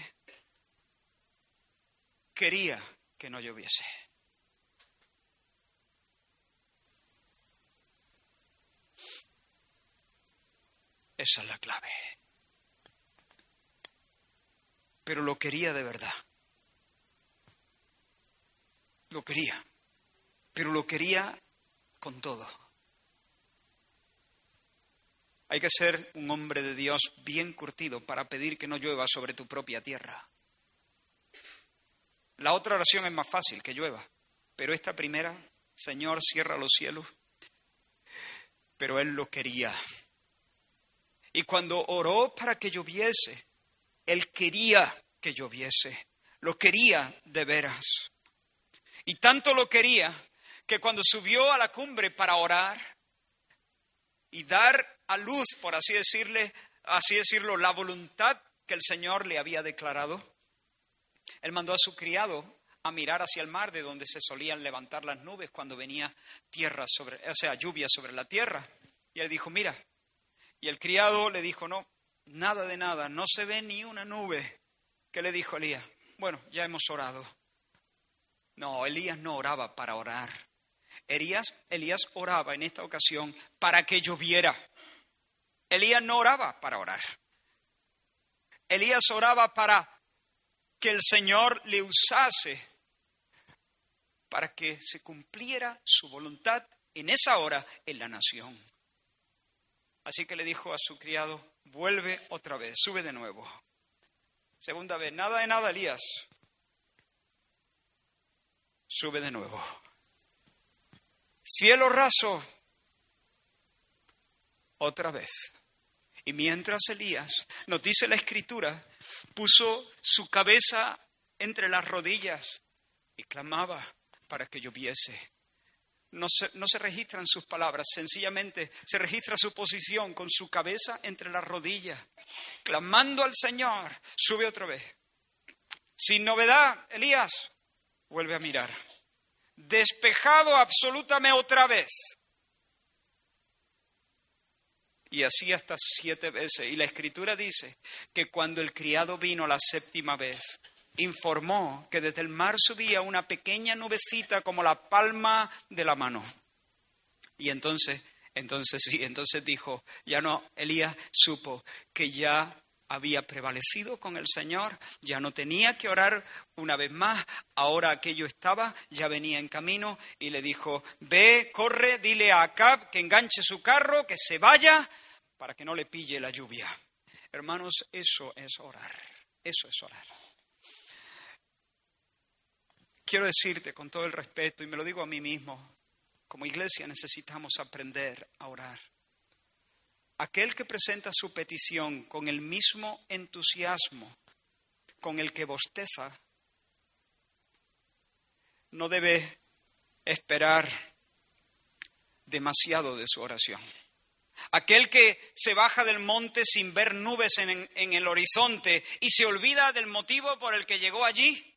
quería que no lloviese. Esa es la clave. Pero lo quería de verdad. Lo quería. Pero lo quería con todo. Hay que ser un hombre de Dios bien curtido para pedir que no llueva sobre tu propia tierra. La otra oración es más fácil, que llueva. Pero esta primera, Señor, cierra los cielos. Pero él lo quería. Y cuando oró para que lloviese, él quería que lloviese. Lo quería de veras. Y tanto lo quería que cuando subió a la cumbre para orar y dar a luz, por así decirle, así decirlo, la voluntad que el Señor le había declarado, él mandó a su criado a mirar hacia el mar de donde se solían levantar las nubes cuando venía tierra sobre, o sea, lluvia sobre la tierra. Y él dijo, mira. Y el criado le dijo, no, nada de nada, no se ve ni una nube. ¿Qué le dijo Elías? Bueno, ya hemos orado. No, Elías no oraba para orar. Elías, Elías oraba en esta ocasión para que lloviera. Elías no oraba para orar. Elías oraba para que el Señor le usase para que se cumpliera su voluntad en esa hora en la nación. Así que le dijo a su criado, vuelve otra vez, sube de nuevo. Segunda vez, nada de nada, Elías. Sube de nuevo. Cielo raso, otra vez. Y mientras Elías, nos dice la escritura, puso su cabeza entre las rodillas y clamaba para que lloviese. No se, no se registran sus palabras, sencillamente se registra su posición con su cabeza entre las rodillas, clamando al Señor. Sube otra vez. Sin novedad, Elías, vuelve a mirar. Despejado absolutamente otra vez. Y así hasta siete veces. Y la escritura dice que cuando el criado vino la séptima vez, informó que desde el mar subía una pequeña nubecita como la palma de la mano. Y entonces, entonces sí, entonces dijo, ya no, Elías supo que ya había prevalecido con el Señor, ya no tenía que orar una vez más, ahora aquello estaba, ya venía en camino y le dijo, ve, corre, dile a Acab que enganche su carro, que se vaya para que no le pille la lluvia. Hermanos, eso es orar, eso es orar. Quiero decirte con todo el respeto, y me lo digo a mí mismo, como iglesia necesitamos aprender a orar. Aquel que presenta su petición con el mismo entusiasmo con el que bosteza, no debe esperar demasiado de su oración. Aquel que se baja del monte sin ver nubes en, en, el horizonte y se olvida del motivo por el que llegó allí,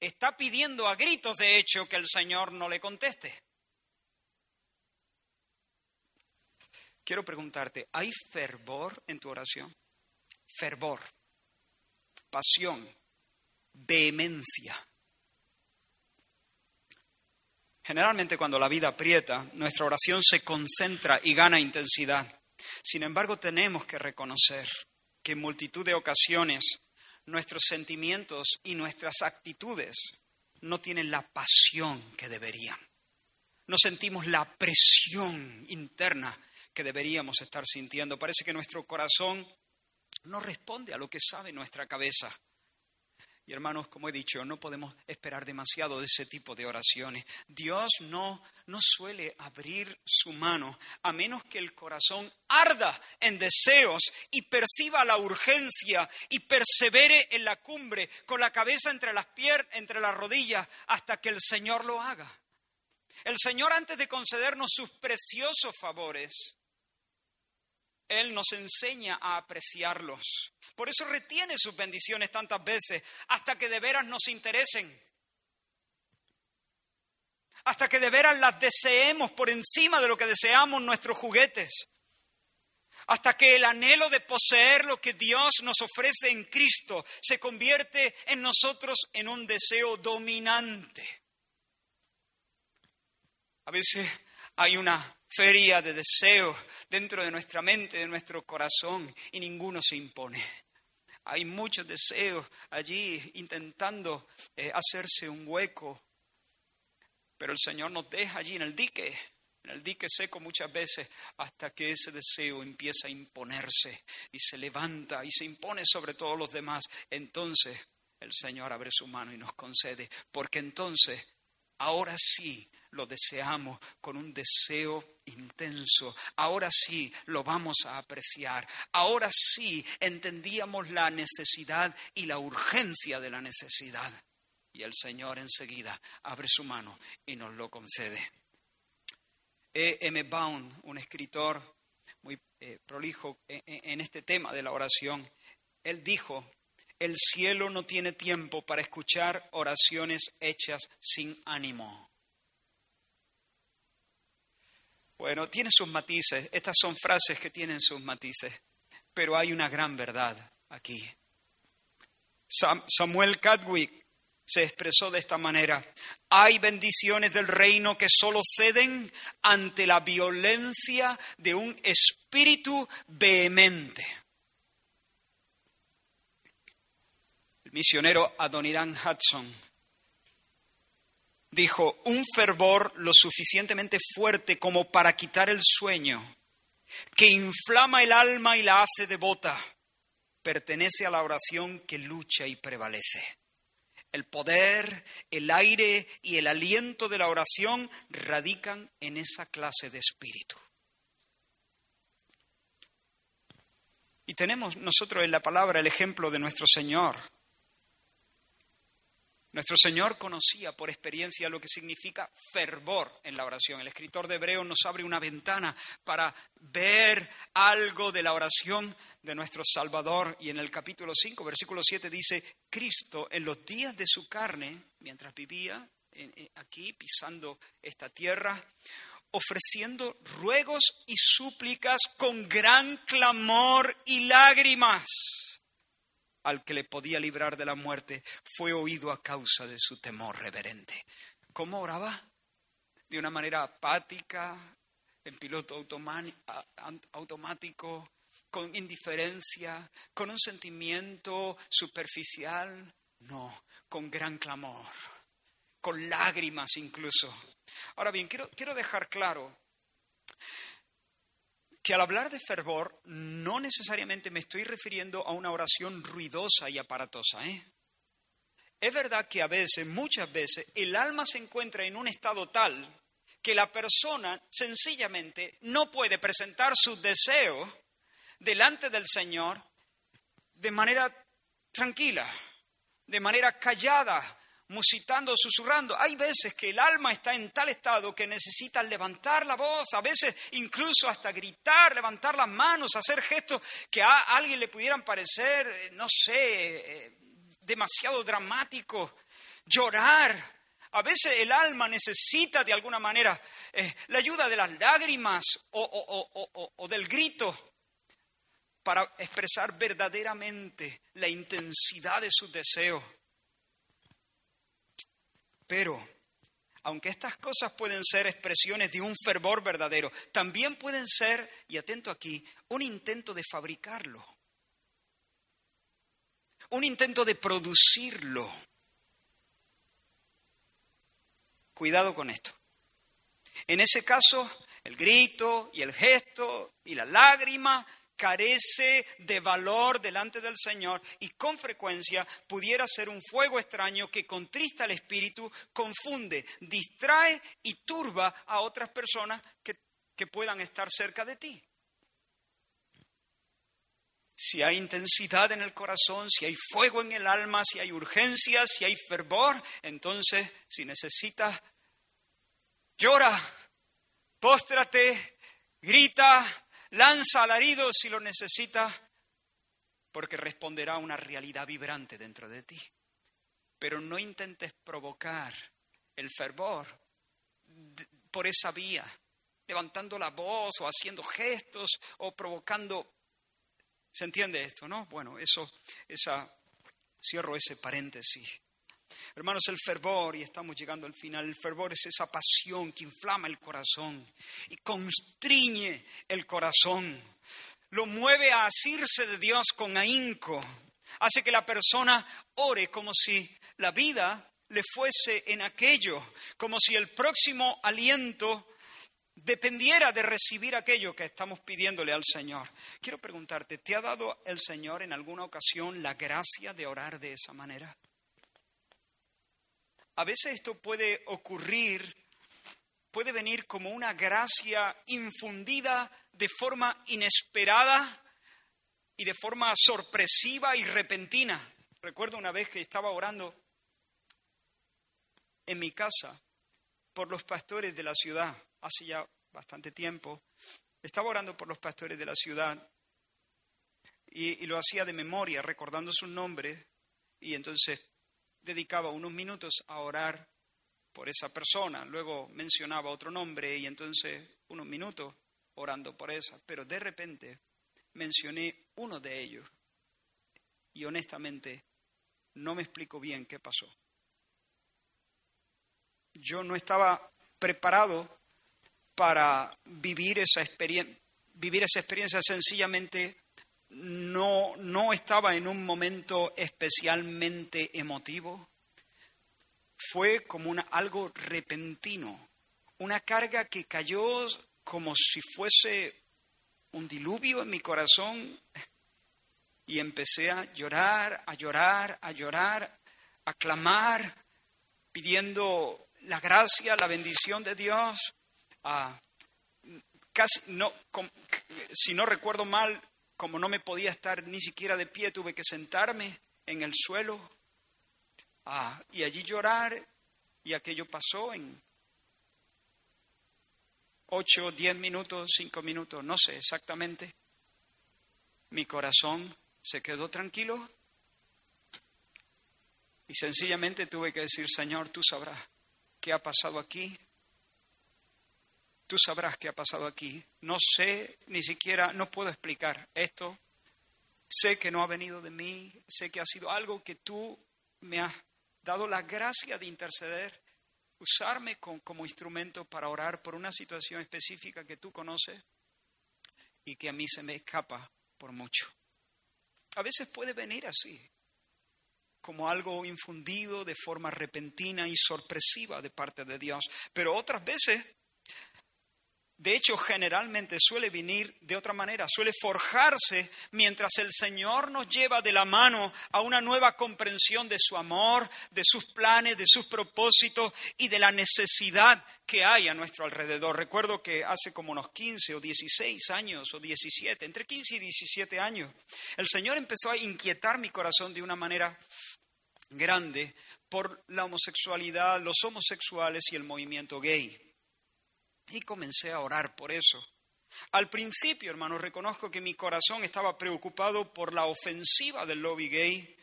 está pidiendo a gritos, de hecho, que el Señor no le conteste. Quiero preguntarte, ¿hay fervor en tu oración? Fervor, pasión, vehemencia. Generalmente cuando la vida aprieta, nuestra oración se concentra y gana intensidad. Sin embargo, tenemos que reconocer que en multitud de ocasiones nuestros sentimientos y nuestras actitudes no tienen la pasión que deberían. No sentimos la presión interna que deberíamos estar sintiendo. Parece que nuestro corazón no responde a lo que sabe nuestra cabeza. Y hermanos, como he dicho, no podemos esperar demasiado de ese tipo de oraciones. Dios no, no suele abrir su mano a menos que el corazón arda en deseos y perciba la urgencia y persevere en la cumbre con la cabeza entre las piernas, entre las rodillas, hasta que el Señor lo haga. El Señor, antes de concedernos sus preciosos favores, él nos enseña a apreciarlos. Por eso retiene sus bendiciones tantas veces, hasta que de veras nos interesen. Hasta que de veras las deseemos por encima de lo que deseamos nuestros juguetes. Hasta que el anhelo de poseer lo que Dios nos ofrece en Cristo se convierte en nosotros en un deseo dominante. A veces hay una feria de deseos dentro de nuestra mente, de nuestro corazón, y ninguno se impone. Hay muchos deseos allí intentando eh, hacerse un hueco, pero el Señor nos deja allí en el dique, en el dique seco muchas veces, hasta que ese deseo empieza a imponerse y se levanta y se impone sobre todos los demás. Entonces el Señor abre su mano y nos concede, porque entonces ahora sí lo deseamos con un deseo intenso. Ahora sí lo vamos a apreciar. Ahora sí entendíamos la necesidad y la urgencia de la necesidad. Y el Señor enseguida abre su mano y nos lo concede. E. M. Bound, un escritor muy eh, prolijo en este tema de la oración, él dijo, el cielo no tiene tiempo para escuchar oraciones hechas sin ánimo. Bueno, tiene sus matices, estas son frases que tienen sus matices, pero hay una gran verdad aquí. Samuel Cadwick se expresó de esta manera, hay bendiciones del reino que solo ceden ante la violencia de un espíritu vehemente. El misionero Adoniran Hudson dijo, un fervor lo suficientemente fuerte como para quitar el sueño, que inflama el alma y la hace devota, pertenece a la oración que lucha y prevalece. El poder, el aire y el aliento de la oración radican en esa clase de espíritu. Y tenemos nosotros en la palabra el ejemplo de nuestro Señor, nuestro Señor conocía por experiencia lo que significa fervor en la oración. El escritor de Hebreo nos abre una ventana para ver algo de la oración de nuestro Salvador. Y en el capítulo 5, versículo 7 dice, Cristo en los días de su carne, mientras vivía aquí pisando esta tierra, ofreciendo ruegos y súplicas con gran clamor y lágrimas al que le podía librar de la muerte, fue oído a causa de su temor reverente. ¿Cómo oraba? De una manera apática, en piloto automático, con indiferencia, con un sentimiento superficial. No, con gran clamor, con lágrimas incluso. Ahora bien, quiero, quiero dejar claro que al hablar de fervor no necesariamente me estoy refiriendo a una oración ruidosa y aparatosa. ¿eh? Es verdad que a veces, muchas veces, el alma se encuentra en un estado tal que la persona sencillamente no puede presentar sus deseos delante del Señor de manera tranquila, de manera callada, musitando, susurrando. Hay veces que el alma está en tal estado que necesita levantar la voz, a veces incluso hasta gritar, levantar las manos, hacer gestos que a alguien le pudieran parecer, eh, no sé, eh, demasiado dramáticos, llorar. A veces el alma necesita de alguna manera eh, la ayuda de las lágrimas o, o del grito para expresar verdaderamente la intensidad de sus deseos. Pero, aunque estas cosas pueden ser expresiones de un fervor verdadero, también pueden ser, y atento aquí, un intento de fabricarlo, un intento de producirlo. Cuidado con esto. En ese caso, el grito y el gesto y la lágrima carece de valor delante del Señor y con frecuencia pudiera ser un fuego extraño que contrista al espíritu, confunde, distrae y turba a otras personas que, que puedan estar cerca de ti. Si hay intensidad en el corazón, si hay fuego en el alma, si hay urgencia, si hay fervor, entonces si necesitas, llora, póstrate, grita, lanza alarido si lo necesitas, porque responderá a una realidad vibrante dentro de ti. Pero no intentes provocar el fervor por esa vía, levantando la voz o haciendo gestos o provocando. ¿Se entiende esto, no? Bueno, eso, esa, cierro ese paréntesis. Hermanos, el fervor, y estamos llegando al final, el fervor es esa pasión que inflama el corazón y constriñe el corazón. Lo mueve a asirse de Dios con ahínco. Hace que la persona ore como si la vida le fuese en aquello, como si el próximo aliento dependiera de recibir aquello que estamos pidiéndole al Señor. Quiero preguntarte, ¿te ha dado el Señor en alguna ocasión la gracia de orar de esa manera? A veces esto puede ocurrir, puede venir como una gracia infundida de forma inesperada y de forma sorpresiva y repentina. Recuerdo una vez que estaba orando en mi casa por los pastores de la ciudad, hace ya bastante tiempo. Estaba orando por los pastores de la ciudad y, lo hacía de memoria, recordando su nombre, y entonces dedicaba unos minutos a orar por esa persona, luego mencionaba otro nombre y entonces unos minutos orando por esa, pero de repente mencioné uno de ellos y honestamente no me explico bien qué pasó. Yo no estaba preparado para vivir esa experiencia, vivir esa experiencia sencillamente no, no estaba en un momento especialmente emotivo. Fue como una, algo repentino, una carga que cayó como si fuese un diluvio en mi corazón y empecé a llorar, a llorar, a llorar, a clamar, pidiendo la gracia, la bendición de Dios. casi no, si no recuerdo mal, como no me podía estar ni siquiera de pie, tuve que sentarme en el suelo y allí llorar. Y aquello pasó en ocho, diez minutos, cinco minutos, no sé exactamente. Mi corazón se quedó tranquilo y sencillamente tuve que decir, Señor, tú sabrás qué ha pasado aquí, Tú sabrás qué ha pasado aquí. No sé, ni siquiera, no puedo explicar esto. Sé que no ha venido de mí, sé que ha sido algo que tú me has dado la gracia de interceder, usarme como instrumento para orar por una situación específica que tú conoces y que a mí se me escapa por mucho. A veces puede venir así, como algo infundido de forma repentina y sorpresiva de parte de Dios, pero otras veces de hecho, generalmente suele venir de otra manera, suele forjarse mientras el Señor nos lleva de la mano a una nueva comprensión de su amor, de sus planes, de sus propósitos y de la necesidad que hay a nuestro alrededor. Recuerdo que hace como unos 15 o 16 años o 17, entre 15 y 17 años, el Señor empezó a inquietar mi corazón de una manera grande por la homosexualidad, los homosexuales y el movimiento gay. Y comencé a orar por eso. Al principio, hermano, reconozco que mi corazón estaba preocupado por la ofensiva del lobby gay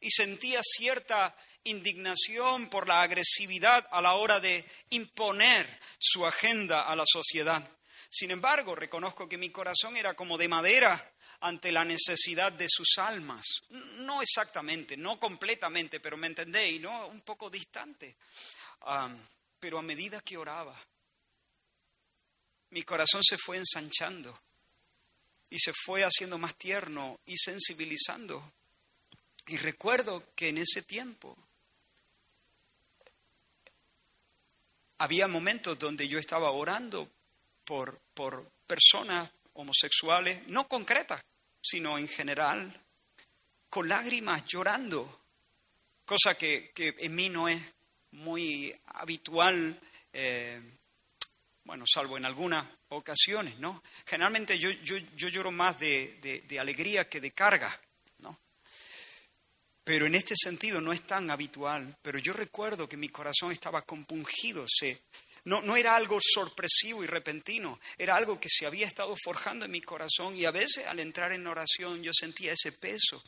y sentía cierta indignación por la agresividad a la hora de imponer su agenda a la sociedad. Sin embargo, reconozco que mi corazón era como de madera ante la necesidad de sus almas. No exactamente, no completamente, pero me entendéis, ¿no? Un poco distante. Ah, pero a medida que oraba, mi corazón se fue ensanchando y se fue haciendo más tierno y sensibilizando. Y recuerdo que en ese tiempo había momentos donde yo estaba orando por, por personas homosexuales, no concretas, sino en general, con lágrimas, llorando, cosa que, en mí no es muy habitual. Eh, bueno, salvo en algunas ocasiones, ¿no? Generalmente yo, yo, lloro más de, alegría que de carga, ¿no? Pero en este sentido no es tan habitual, pero yo recuerdo que mi corazón estaba compungido, se, no, no, era algo sorpresivo y repentino, era algo que se había estado forjando en mi corazón y a veces al entrar en oración yo sentía ese peso,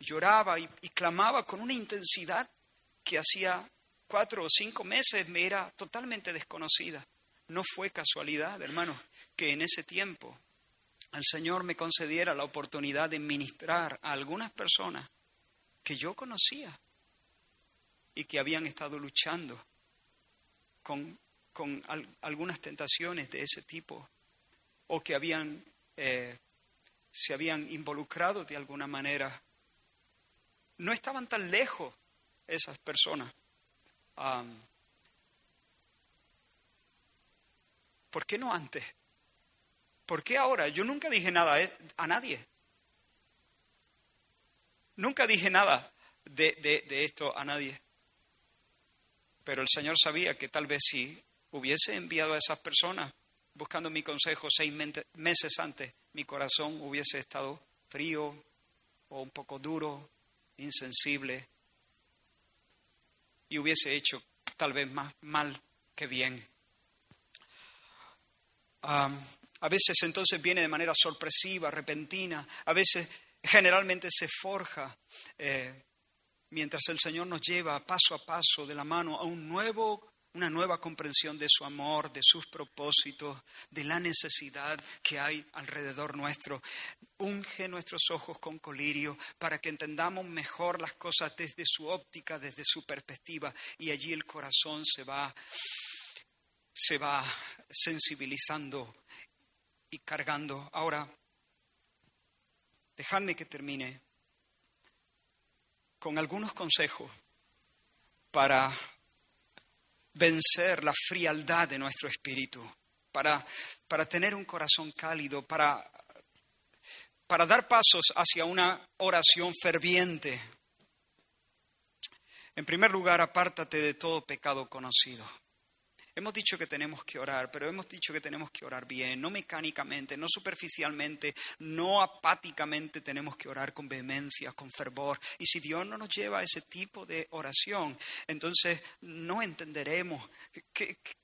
lloraba y clamaba con una intensidad que hacía cuatro o cinco meses me era totalmente desconocida. No fue casualidad, hermano, que en ese tiempo el Señor me concediera la oportunidad de ministrar a algunas personas que yo conocía. y que habían estado luchando con, algunas tentaciones de ese tipo o que habían, eh, se habían involucrado de alguna manera. No estaban tan lejos esas personas. ¿Por qué no antes? ¿Por qué ahora? Yo nunca dije nada a nadie. Nunca dije nada de, de, esto a nadie. Pero el Señor sabía que tal vez si hubiese enviado a esas personas buscando mi consejo seis meses antes, mi corazón hubiese estado frío o un poco duro, insensible, y hubiese hecho tal vez más mal que bien. A veces entonces viene de manera sorpresiva, repentina, a veces generalmente se forja eh, mientras el Señor nos lleva paso a paso de la mano a un nuevo, una nueva comprensión de su amor, de sus propósitos, de la necesidad que hay alrededor nuestro. Unge nuestros ojos con colirio para que entendamos mejor las cosas desde su óptica, desde su perspectiva, y allí el corazón se va, se va sensibilizando y cargando. Ahora, Dejadme que termine con algunos consejos para vencer la frialdad de nuestro espíritu, para, para tener un corazón cálido, para, para dar pasos hacia una oración ferviente. En primer lugar, apártate de todo pecado conocido. Hemos dicho que tenemos que orar, pero hemos dicho que tenemos que orar bien, no mecánicamente, no superficialmente, no apáticamente tenemos que orar con vehemencia, con fervor. Y si Dios no nos lleva a ese tipo de oración, entonces no entenderemos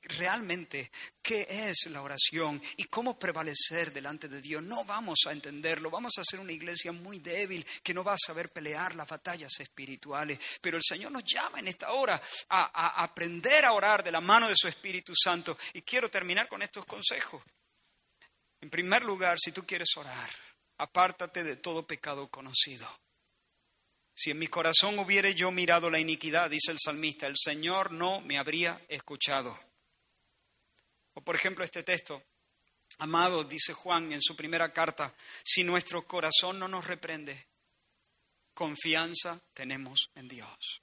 realmente qué es la oración y cómo prevalecer delante de Dios. No vamos a entenderlo, vamos a ser una iglesia muy débil que no va a saber pelear las batallas espirituales. Pero el Señor nos llama en esta hora a, a aprender a orar de la mano de su Espíritu Espíritu Santo. Y quiero terminar con estos consejos. En primer lugar, si tú quieres orar, apártate de todo pecado conocido. Si en mi corazón hubiere yo mirado la iniquidad, dice el salmista, el Señor no me habría escuchado. O por ejemplo este texto, amado, dice Juan en su primera carta, si nuestro corazón no nos reprende, confianza tenemos en Dios.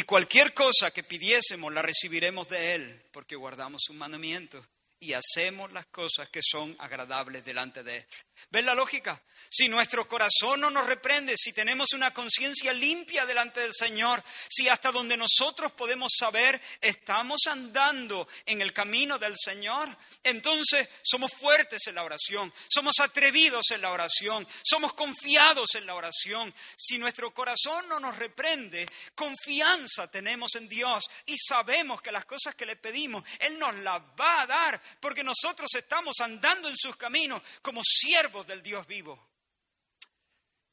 Y cualquier cosa que pidiésemos la recibiremos de Él, porque guardamos sus mandamientos y hacemos las cosas que son agradables delante de Él. ¿Ves la lógica? Si nuestro corazón no nos reprende, si tenemos una conciencia limpia delante del Señor, si hasta donde nosotros podemos saber estamos andando en el camino del Señor, entonces somos fuertes en la oración, somos atrevidos en la oración, somos confiados en la oración. Si nuestro corazón no nos reprende, confianza tenemos en Dios y sabemos que las cosas que le pedimos, Él nos las va a dar, porque nosotros estamos andando en sus caminos como siervos del Dios vivo.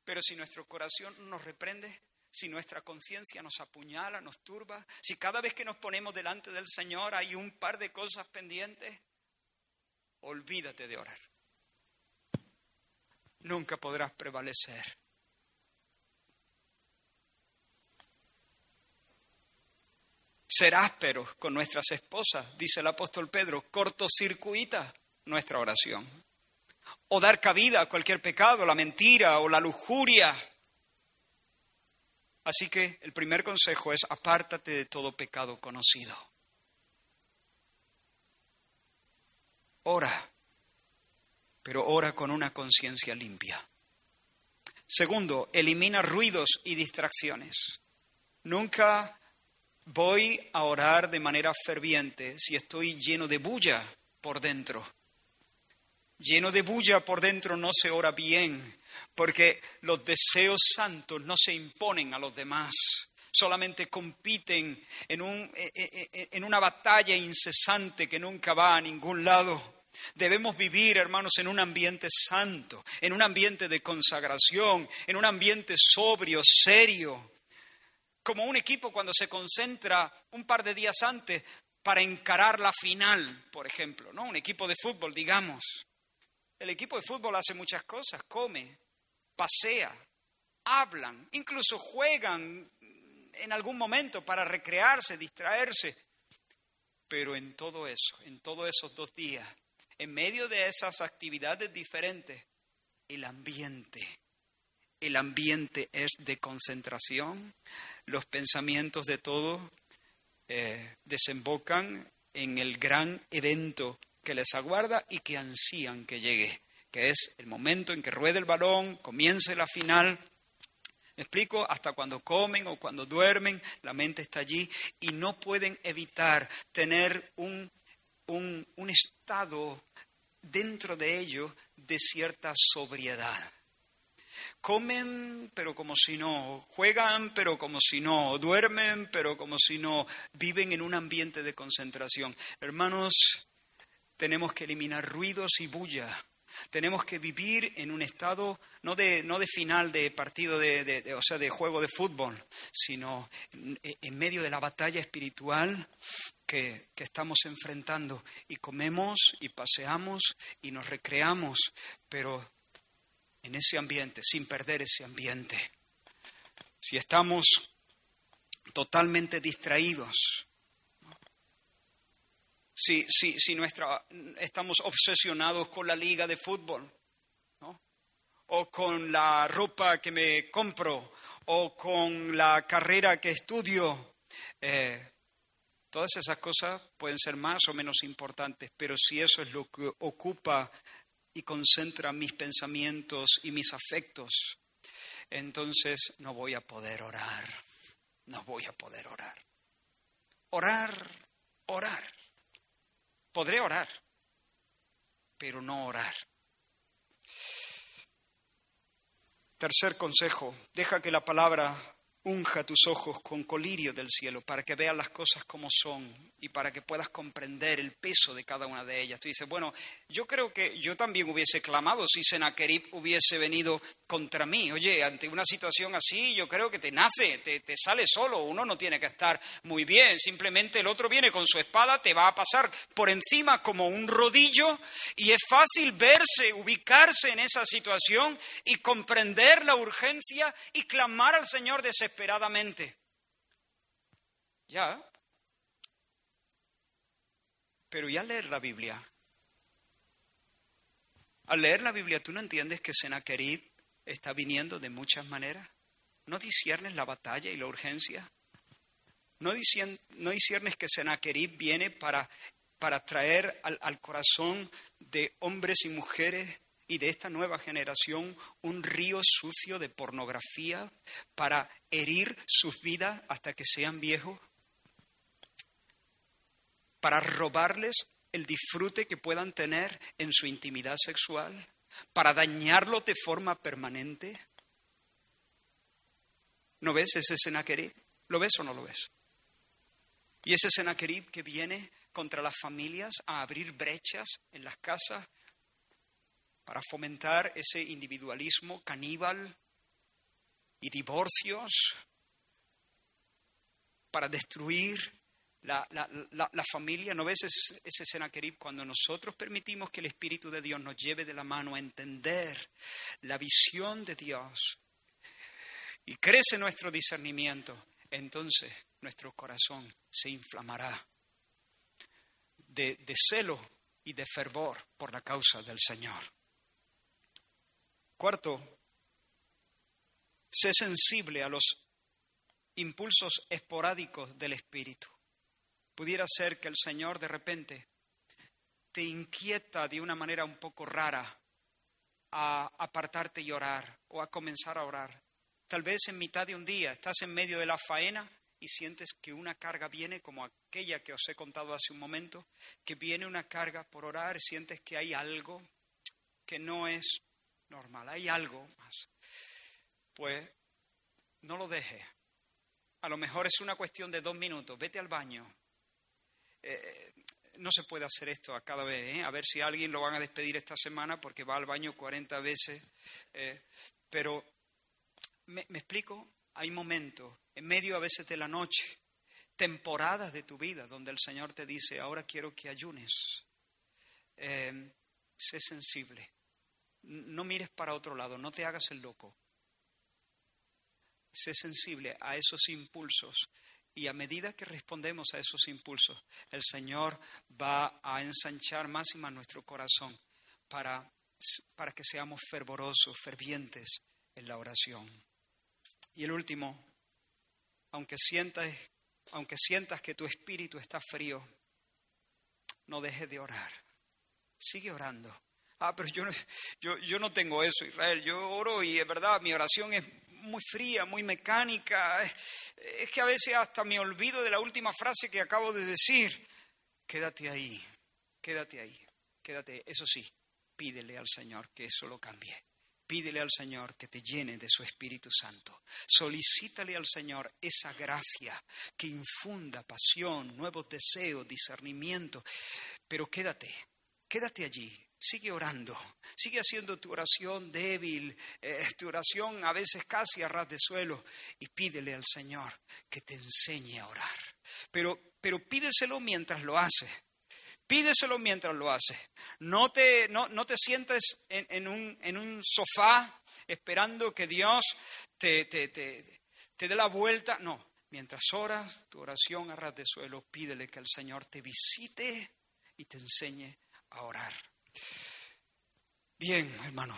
Pero si nuestro corazón nos reprende, si nuestra conciencia nos apuñala, nos turba, si cada vez que nos ponemos delante del Señor hay un par de cosas pendientes, olvídate de orar. Nunca podrás prevalecer. Ser ásperos con nuestras esposas, dice el apóstol Pedro, cortocircuita nuestra oración o dar cabida a cualquier pecado, la mentira o la lujuria. Así que el primer consejo es apártate de todo pecado conocido. Ora, pero ora con una conciencia limpia. Segundo, elimina ruidos y distracciones. Nunca voy a orar de manera ferviente si estoy lleno de bulla por dentro. Lleno de bulla por dentro no se ora bien, porque los deseos santos no se imponen a los demás, solamente compiten en, un, e, e, e, en una batalla incesante que nunca va a ningún lado. Debemos vivir, hermanos, en un ambiente santo, en un ambiente de consagración, en un ambiente sobrio, serio, como un equipo cuando se concentra un par de días antes para encarar la final, por ejemplo, ¿no? Un equipo de fútbol, digamos. El equipo de fútbol hace muchas cosas, come, pasea, hablan, incluso juegan en algún momento para recrearse, distraerse. Pero en todo eso, en todos esos dos días, en medio de esas actividades diferentes, el ambiente, el ambiente es de concentración, los pensamientos de todos eh, desembocan en el gran evento que les aguarda y que ansían que llegue, que es el momento en que ruede el balón, comience la final. ¿Me explico? Hasta cuando comen o cuando duermen, la mente está allí y no pueden evitar tener un, un, un estado dentro de ellos de cierta sobriedad. Comen, pero como si no, juegan, pero como si no, duermen, pero como si no, viven en un ambiente de concentración. Hermanos, tenemos que eliminar ruidos y bulla. Tenemos que vivir en un estado no de, no de final de partido, de, o sea, de juego de fútbol, sino en, medio de la batalla espiritual que, que, estamos enfrentando. Y comemos y paseamos y nos recreamos, pero en ese ambiente, sin perder ese ambiente. Si estamos totalmente distraídos, si, si, si nuestra, estamos obsesionados con la liga de fútbol, o con la ropa que me compro, o con la carrera que estudio, eh, todas esas cosas pueden ser más o menos importantes, pero si eso es lo que ocupa y concentra mis pensamientos y mis afectos, entonces no voy a poder orar, no voy a poder orar. Orar, orar. Podré orar, pero no orar. Tercer consejo, deja que la palabra unja tus ojos con colirio del cielo para que veas las cosas como son y para que puedas comprender el peso de cada una de ellas. Tú dices, bueno, yo creo que yo también hubiese clamado si Senaquerib hubiese venido contra mí. Oye, ante una situación así, yo creo que te nace, te, te sale solo, uno no tiene que estar muy bien, simplemente el otro viene con su espada, te va a pasar por encima como un rodillo y es fácil verse, ubicarse en esa situación y comprender la urgencia y clamar al Señor desesperadamente. Ya, pero ya leer la Biblia. Al leer la Biblia, ¿tú no entiendes que Sennacherib está viniendo de muchas maneras? ¿No disiernes la batalla y la urgencia? ¿No, disiernes que Sennacherib viene para, para traer al, al corazón de hombres y mujeres y de esta nueva generación un río sucio de pornografía para herir sus vidas hasta que sean viejos? para robarles el disfrute que puedan tener en su intimidad sexual, para dañarlos de forma permanente. ¿No ves ese Senaquerib? ¿Lo ves o no lo ves? Y ese Senaquerib que viene contra las familias a abrir brechas en las casas para fomentar ese individualismo caníbal y divorcios, para destruir la, familia, ¿no ves ese, ese Senaquerib? Cuando nosotros permitimos que el Espíritu de Dios nos lleve de la mano a entender la visión de Dios y crece nuestro discernimiento, entonces nuestro corazón se inflamará de, de celo y de fervor por la causa del Señor. Cuarto, sé sensible a los impulsos esporádicos del Espíritu pudiera ser que el Señor de repente te inquieta de una manera un poco rara a apartarte y orar o a comenzar a orar. Tal vez en mitad de un día estás en medio de la faena y sientes que una carga viene como aquella que os he contado hace un momento, que viene una carga por orar, sientes que hay algo que no es normal, hay algo más. Pues no lo dejes. A lo mejor es una cuestión de dos minutos. Vete al baño, eh, no se puede hacer esto a cada vez. ¿eh? A ver si alguien lo van a despedir esta semana porque va al baño 40 veces. Eh, pero, ¿me, explico? Hay momentos, en medio a veces de la noche, temporadas de tu vida donde el Señor te dice, ahora quiero que ayunes. sé sensible. No mires para otro lado, no te hagas el loco. sé sensible a esos impulsos y a medida que respondemos a esos impulsos, el Señor va a ensanchar más y más nuestro corazón para, para que seamos fervorosos, fervientes en la oración. Y el último, aunque sientas, aunque sientas que tu espíritu está frío, no dejes de orar. Sigue orando. Ah, pero yo, yo, yo no tengo eso, Israel. Yo oro y es verdad, mi oración es muy fría, muy mecánica. Es que a veces hasta me olvido de la última frase que acabo de decir. Quédate ahí, quédate ahí, quédate. Eso sí, pídele al Señor que eso lo cambie. Pídele al Señor que te llene de su Espíritu Santo. Solicítale al Señor esa gracia que infunda pasión, nuevos deseos, discernimiento. Pero quédate, quédate allí, Sigue orando, sigue haciendo tu oración débil, eh, tu oración a veces casi a ras de suelo y pídele al Señor que te enseñe a orar. Pero, pero pídeselo mientras lo hace. Pídeselo mientras lo hace. No te, no, no te sientes en, en, un, en, un, sofá esperando que Dios te, te, te, te dé la vuelta. No, mientras oras tu oración a ras de suelo, pídele que el Señor te visite y te enseñe a orar. Bien, hermano.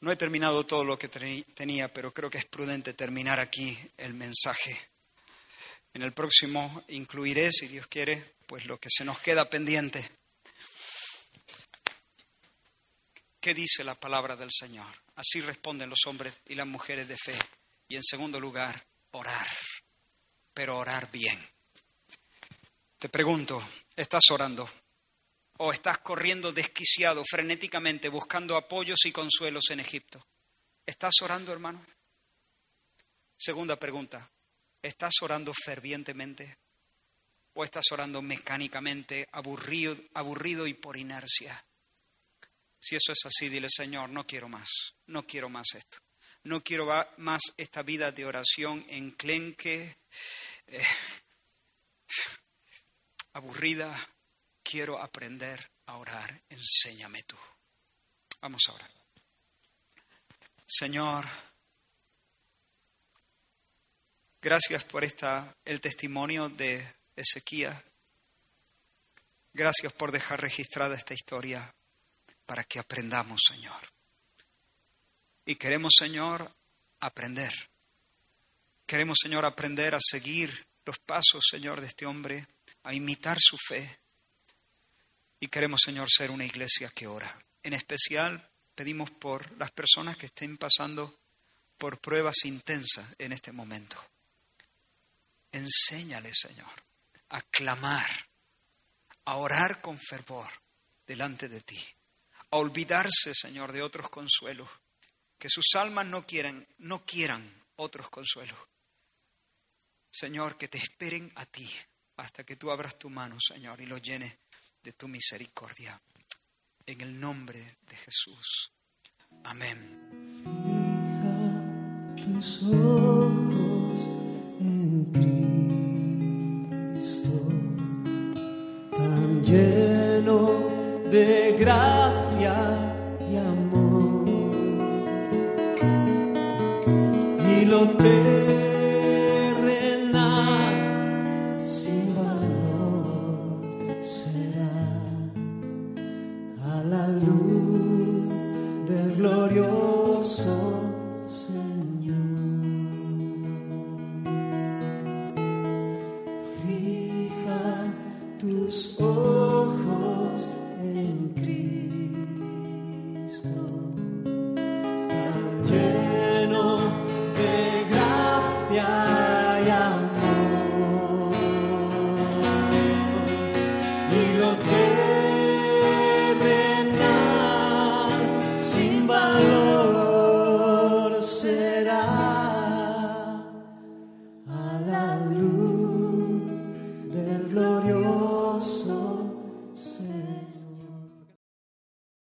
No he terminado todo lo que tenía, pero creo que es prudente terminar aquí el mensaje. En el próximo incluiré, si Dios quiere, pues lo que se nos queda pendiente. ¿Qué dice la palabra del Señor? Así responden los hombres y las mujeres de fe. Y en segundo lugar, orar, pero orar bien. Te pregunto, ¿estás orando? ¿O estás corriendo desquiciado, frenéticamente, buscando apoyos y consuelos en Egipto? ¿Estás orando, hermano? Segunda pregunta, ¿estás orando fervientemente? ¿O estás orando mecánicamente, aburrido, aburrido y por inercia? Si eso es así, dile, Señor, no quiero más, no quiero más esto. No quiero más esta vida de oración enclenque, eh, aburrida, quiero aprender a orar, enséñame tú. Vamos a orar. Señor, gracias por esta, el testimonio de Ezequiel. Gracias por dejar registrada esta historia para que aprendamos, Señor. Y queremos, Señor, aprender. Queremos, Señor, aprender a seguir los pasos, Señor, de este hombre, a imitar su fe, y queremos, Señor, ser una iglesia que ora. En especial pedimos por las personas que estén pasando por pruebas intensas en este momento. Enséñale, Señor, a clamar, a orar con fervor delante de ti, a olvidarse, Señor, de otros consuelos, que sus almas no quieran, no quieran otros consuelos. Señor, que te esperen a ti hasta que tú abras tu mano, Señor, y lo llenes de tu misericordia. En el nombre de Jesús. Amén. Fija tus ojos en Cristo, tan lleno de gracia y amor. Y lo te